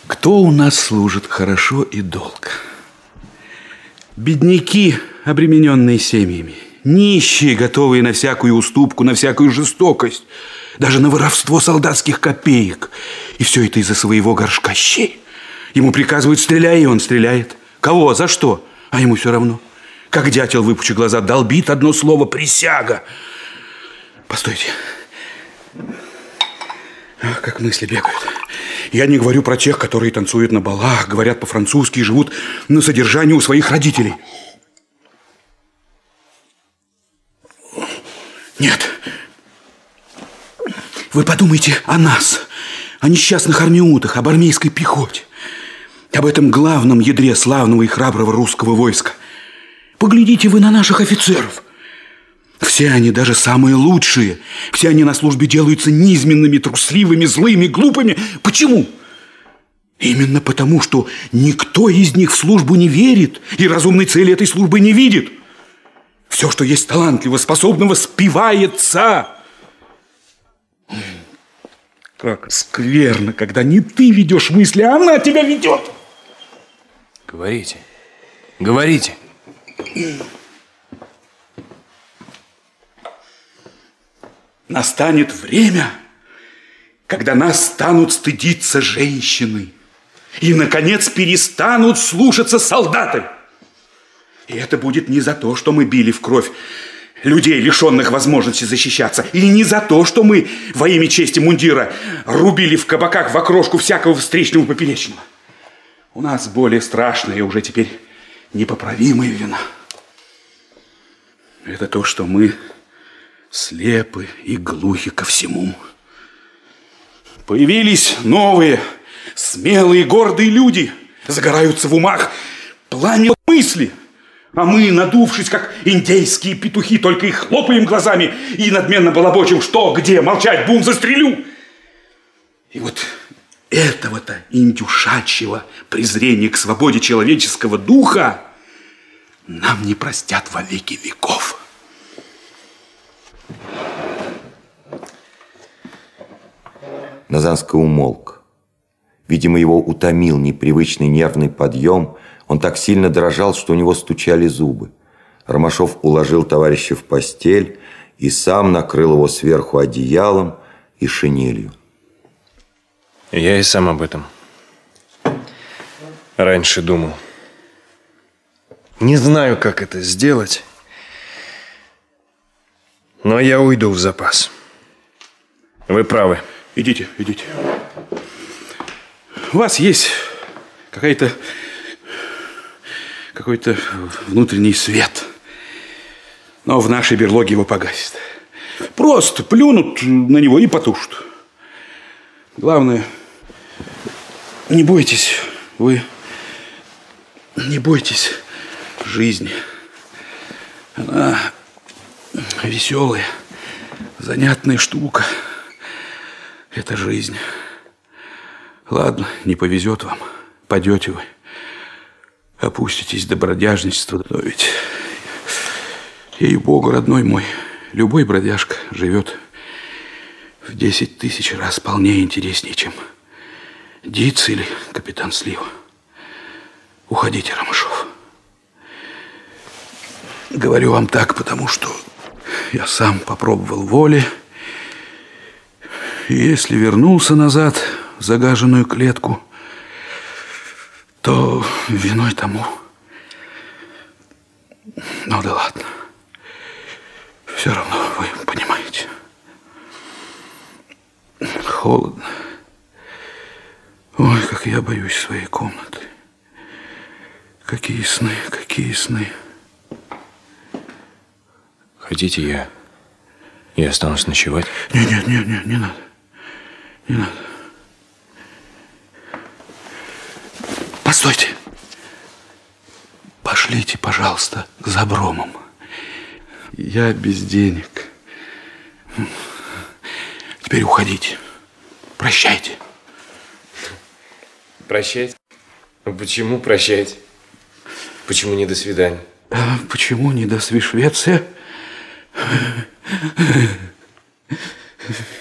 Кто у нас служит хорошо и долго? Бедняки, обремененные семьями, нищие, готовые на всякую уступку, на всякую жестокость, даже на воровство солдатских копеек. И все это из-за своего горшка щей. Ему приказывают стреляй, и он стреляет. Кого? За что? А ему все равно. Как дятел, выпучи глаза, долбит одно слово «присяга». Постойте. Ах, как мысли бегают. Я не говорю про тех, которые танцуют на балах, говорят по-французски и живут на содержании у своих родителей. Нет. Вы подумайте о нас, о несчастных армиутах, об армейской пехоте, об этом главном ядре славного и храброго русского войска. Поглядите вы на наших офицеров. Все они, даже самые лучшие, все они на службе делаются низменными, трусливыми, злыми, глупыми. Почему? Именно потому, что никто из них в службу не верит и разумной цели этой службы не видит. Все, что есть талантливо, способного, спивается. Как скверно, когда не ты ведешь мысли, а она тебя ведет. Говорите. Говорите. Настанет время, когда нас станут стыдиться женщины. И, наконец, перестанут слушаться солдаты. И это будет не за то, что мы били в кровь людей, лишенных возможности защищаться, и не за то, что мы во имя чести мундира рубили в кабаках в окрошку всякого встречного поперечного. У нас более страшная уже теперь непоправимая вина. Это то, что мы слепы и глухи ко всему. Появились новые, смелые, гордые люди. Загораются в умах пламя мысли. А мы, надувшись, как индейские петухи, только и хлопаем глазами и надменно балабочим, что, где, молчать, бум, застрелю. И вот этого-то индюшачьего презрения к свободе человеческого духа нам не простят во веки веков. Назанский умолк. Видимо, его утомил непривычный нервный подъем. Он так сильно дрожал, что у него стучали зубы. Ромашов уложил товарища в постель и сам накрыл его сверху одеялом и шинелью. Я и сам об этом раньше думал. Не знаю, как это сделать, но я уйду в запас. Вы правы. Идите, идите. У вас есть какая-то какой-то внутренний свет. Но в нашей берлоге его погасит. Просто плюнут на него и потушат. Главное, не бойтесь, вы не бойтесь жизни. Она веселая, занятная штука. Это жизнь. Ладно, не повезет вам. Падете вы. Опуститесь до бродяжничества. Но ведь, ей-богу, родной мой, любой бродяжка живет в 10 тысяч раз полнее интереснее, чем Диц или капитан Слива. Уходите, Ромашов. Говорю вам так, потому что я сам попробовал воли. И если вернулся назад в загаженную клетку, то виной тому... Ну да ладно. Все равно вы понимаете. Холодно. Ой, как я боюсь своей комнаты. Какие сны, какие сны. Хотите, я, я останусь ночевать? Нет, нет, нет, нет, не надо. Не надо. Постойте. Пошлите, пожалуйста, к Забромам. Я без денег. Теперь уходите. Прощайте. Прощать? А Почему прощать? Почему не до свидания? А почему не до Свишвеция? Yeah.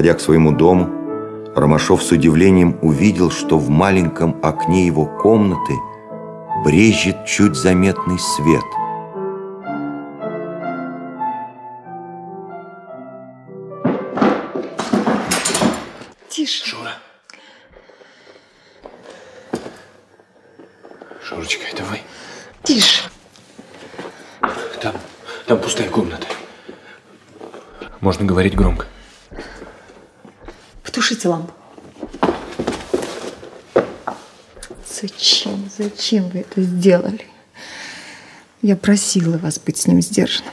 Подходя к своему дому, Ромашов с удивлением увидел, что в маленьком окне его комнаты брежет чуть заметный свет. Тише. Шура. Шурочка, это вы? Тише. Там, там пустая комната. Можно говорить громко. Потушите лампу. Зачем, зачем вы это сделали? Я просила вас быть с ним сдержанным.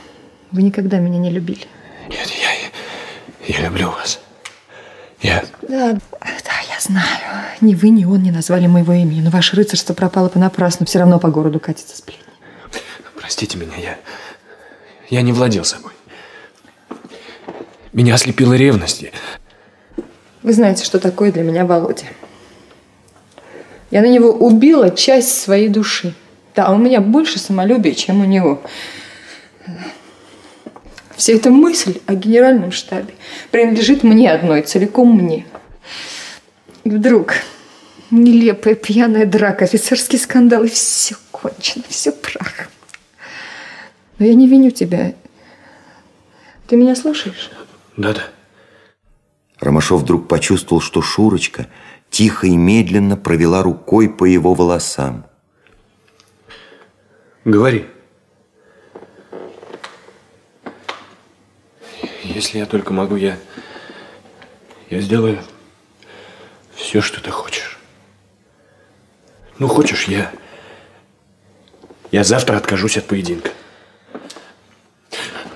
Вы никогда меня не любили. Нет, я, я люблю вас. Я... Да, да, я знаю. Ни вы, ни он не назвали моего имени, но ваше рыцарство пропало понапрасну. Все равно по городу катится сплетни. Простите меня, я... Я не владел собой. Меня ослепила ревность. Вы знаете, что такое для меня Володя. Я на него убила часть своей души. Да, у меня больше самолюбия, чем у него. Вся эта мысль о генеральном штабе принадлежит мне одной, целиком мне. И вдруг нелепая пьяная драка, офицерский скандал, и все кончено, все прах. Но я не виню тебя. Ты меня слушаешь? Да-да. Ромашов вдруг почувствовал, что Шурочка тихо и медленно провела рукой по его волосам. Говори. Если я только могу, я... Я сделаю все, что ты хочешь. Ну, хочешь, я... Я завтра откажусь от поединка.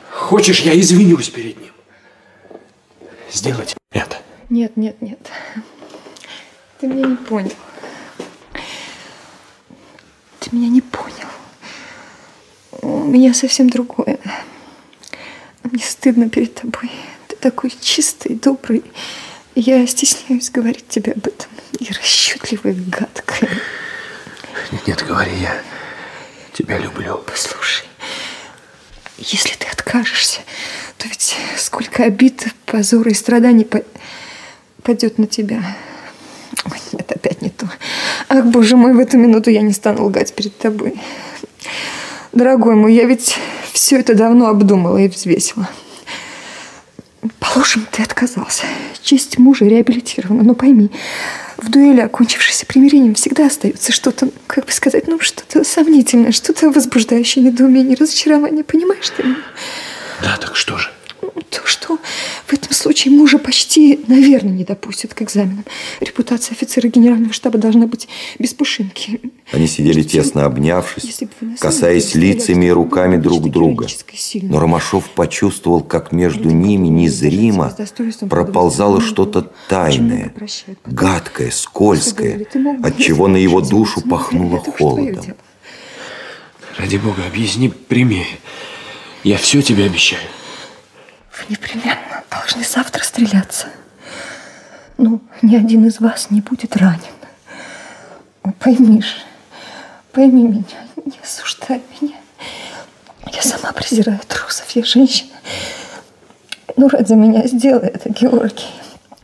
Хочешь, я извинюсь перед ним. Сделать это. Нет, нет, нет. Ты меня не понял. Ты меня не понял. У меня совсем другое. Мне стыдно перед тобой. Ты такой чистый, добрый. Я стесняюсь говорить тебе об этом. И расчетливая, гадкая. Нет, нет, говори, я тебя люблю. Послушай, если ты откажешься, то ведь сколько обид, позора и страданий по- падет на тебя. Ой, нет, опять не то. Ах, боже мой, в эту минуту я не стану лгать перед тобой. Дорогой мой, я ведь все это давно обдумала и взвесила. Положим, ты отказался. Честь мужа реабилитирована. Но пойми, в дуэли, окончившейся примирением, всегда остается что-то, как бы сказать, ну, что-то сомнительное, что-то возбуждающее недоумение, разочарование. Понимаешь ты? Да, так что же? То, что в этом случае мужа почти, наверное, не допустят к экзаменам. Репутация офицера генерального штаба должна быть без пушинки. Они сидели тесно обнявшись, Если бы вы на самом касаясь лицами и руками друг друга. Но Ромашов почувствовал, как между ними незримо проползало что-то тайное, гадкое, скользкое, от чего на его душу пахнуло холодом. Ради бога, объясни прямее. Я все тебе обещаю. Вы непременно должны завтра стреляться. Ну, ни один из вас не будет ранен. Ой, Пойми же, пойми меня, не осуждай меня. Я сама презираю трусов, я женщина. Ну, ради меня сделай это, Георгий.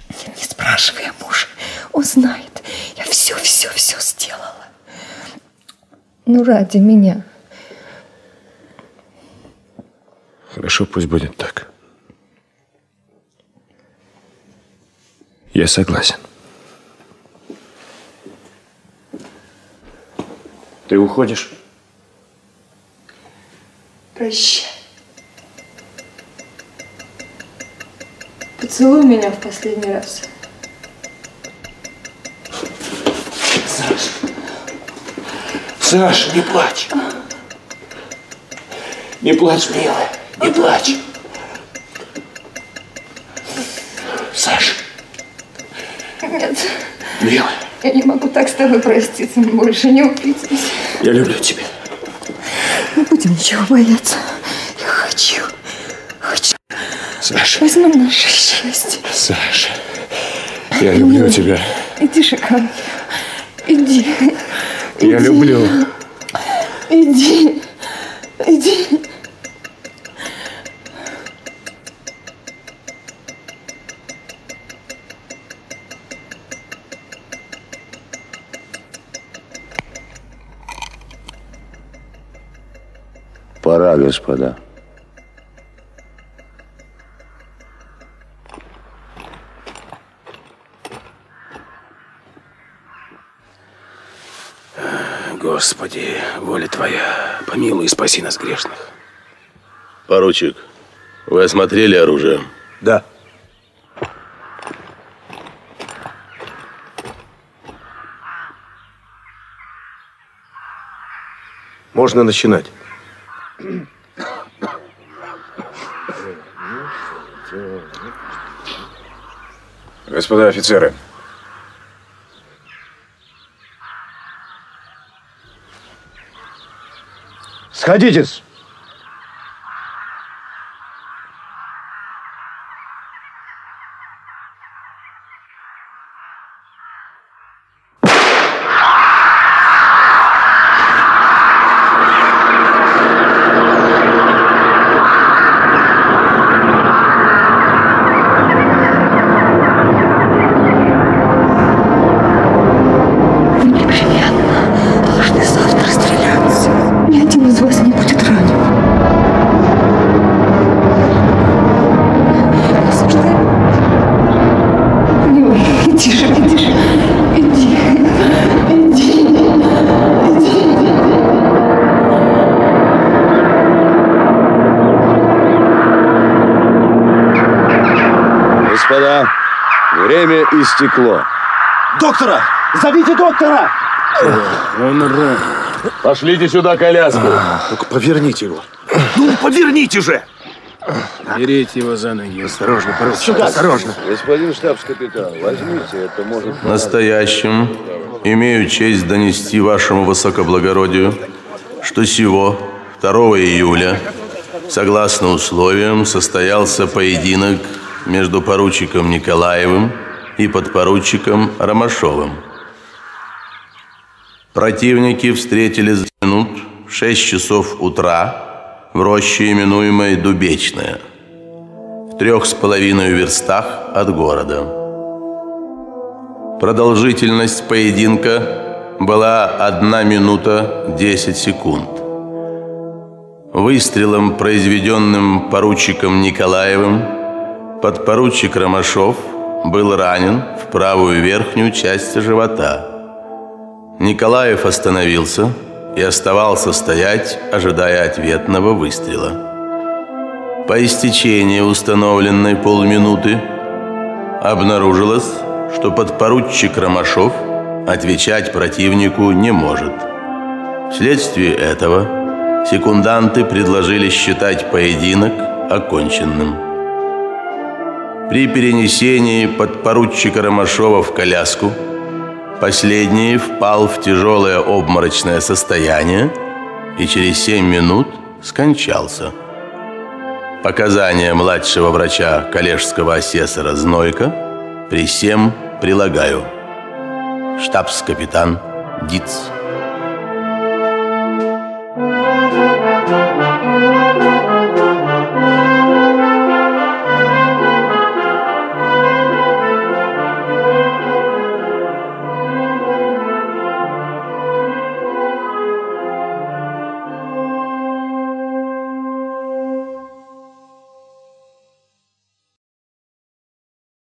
Не спрашивай о муже, он знает. Я все, все, все сделала. Ну, ради меня. Хорошо, пусть будет так. Я согласен. Ты уходишь? Прощай. Поцелуй меня в последний раз. Саш, Саш, не плачь. Не плачь, милая, не плачь. Саш, Нет, милая, я не могу так с тобой проститься. Мы больше не увидимся. я люблю тебя. Не будем ничего бояться. Я хочу. Хочу. Саша, Возьмем наше счастье. Саша, я люблю тебя. Иди мне. Иди. Я Иди. люблю. Иди. Иди. Господа. Господи, воля Твоя, помилуй и спаси нас грешных. Поручик, вы осмотрели оружие? Да. Можно начинать. Господа офицеры, Сходитесь. Время истекло. Доктора! Зовите доктора! Он рад. Пошлите сюда коляску. Только поверните его. Ну, поверните же! Берите его за ноги. Осторожно, поручик, Сюда. осторожно. Господин штабс-капитан, возьмите, это может... Настоящим имею честь донести вашему высокоблагородию, что сего 2 июля, согласно условиям, состоялся поединок между поручиком Николаевым и подпоручиком Ромашовым. Противники встретились минут в 6 часов утра в роще, именуемой Дубечная, в трех с половиной верстах от города. Продолжительность поединка была 1 минута 10 секунд. Выстрелом, произведенным поручиком Николаевым, подпоручик Ромашов был ранен в правую верхнюю часть живота. Николаев остановился и оставался стоять, ожидая ответного выстрела. По истечении установленной полминуты обнаружилось, что подпоручик Ромашов отвечать противнику не может. Вследствие этого секунданты предложили считать поединок оконченным. При перенесении подпоручика Ромашова в коляску последний впал в тяжелое обморочное состояние и через 7 минут скончался. Показания младшего врача коллежского асессора Знойка при всем прилагаю. Штабс-капитан Диц.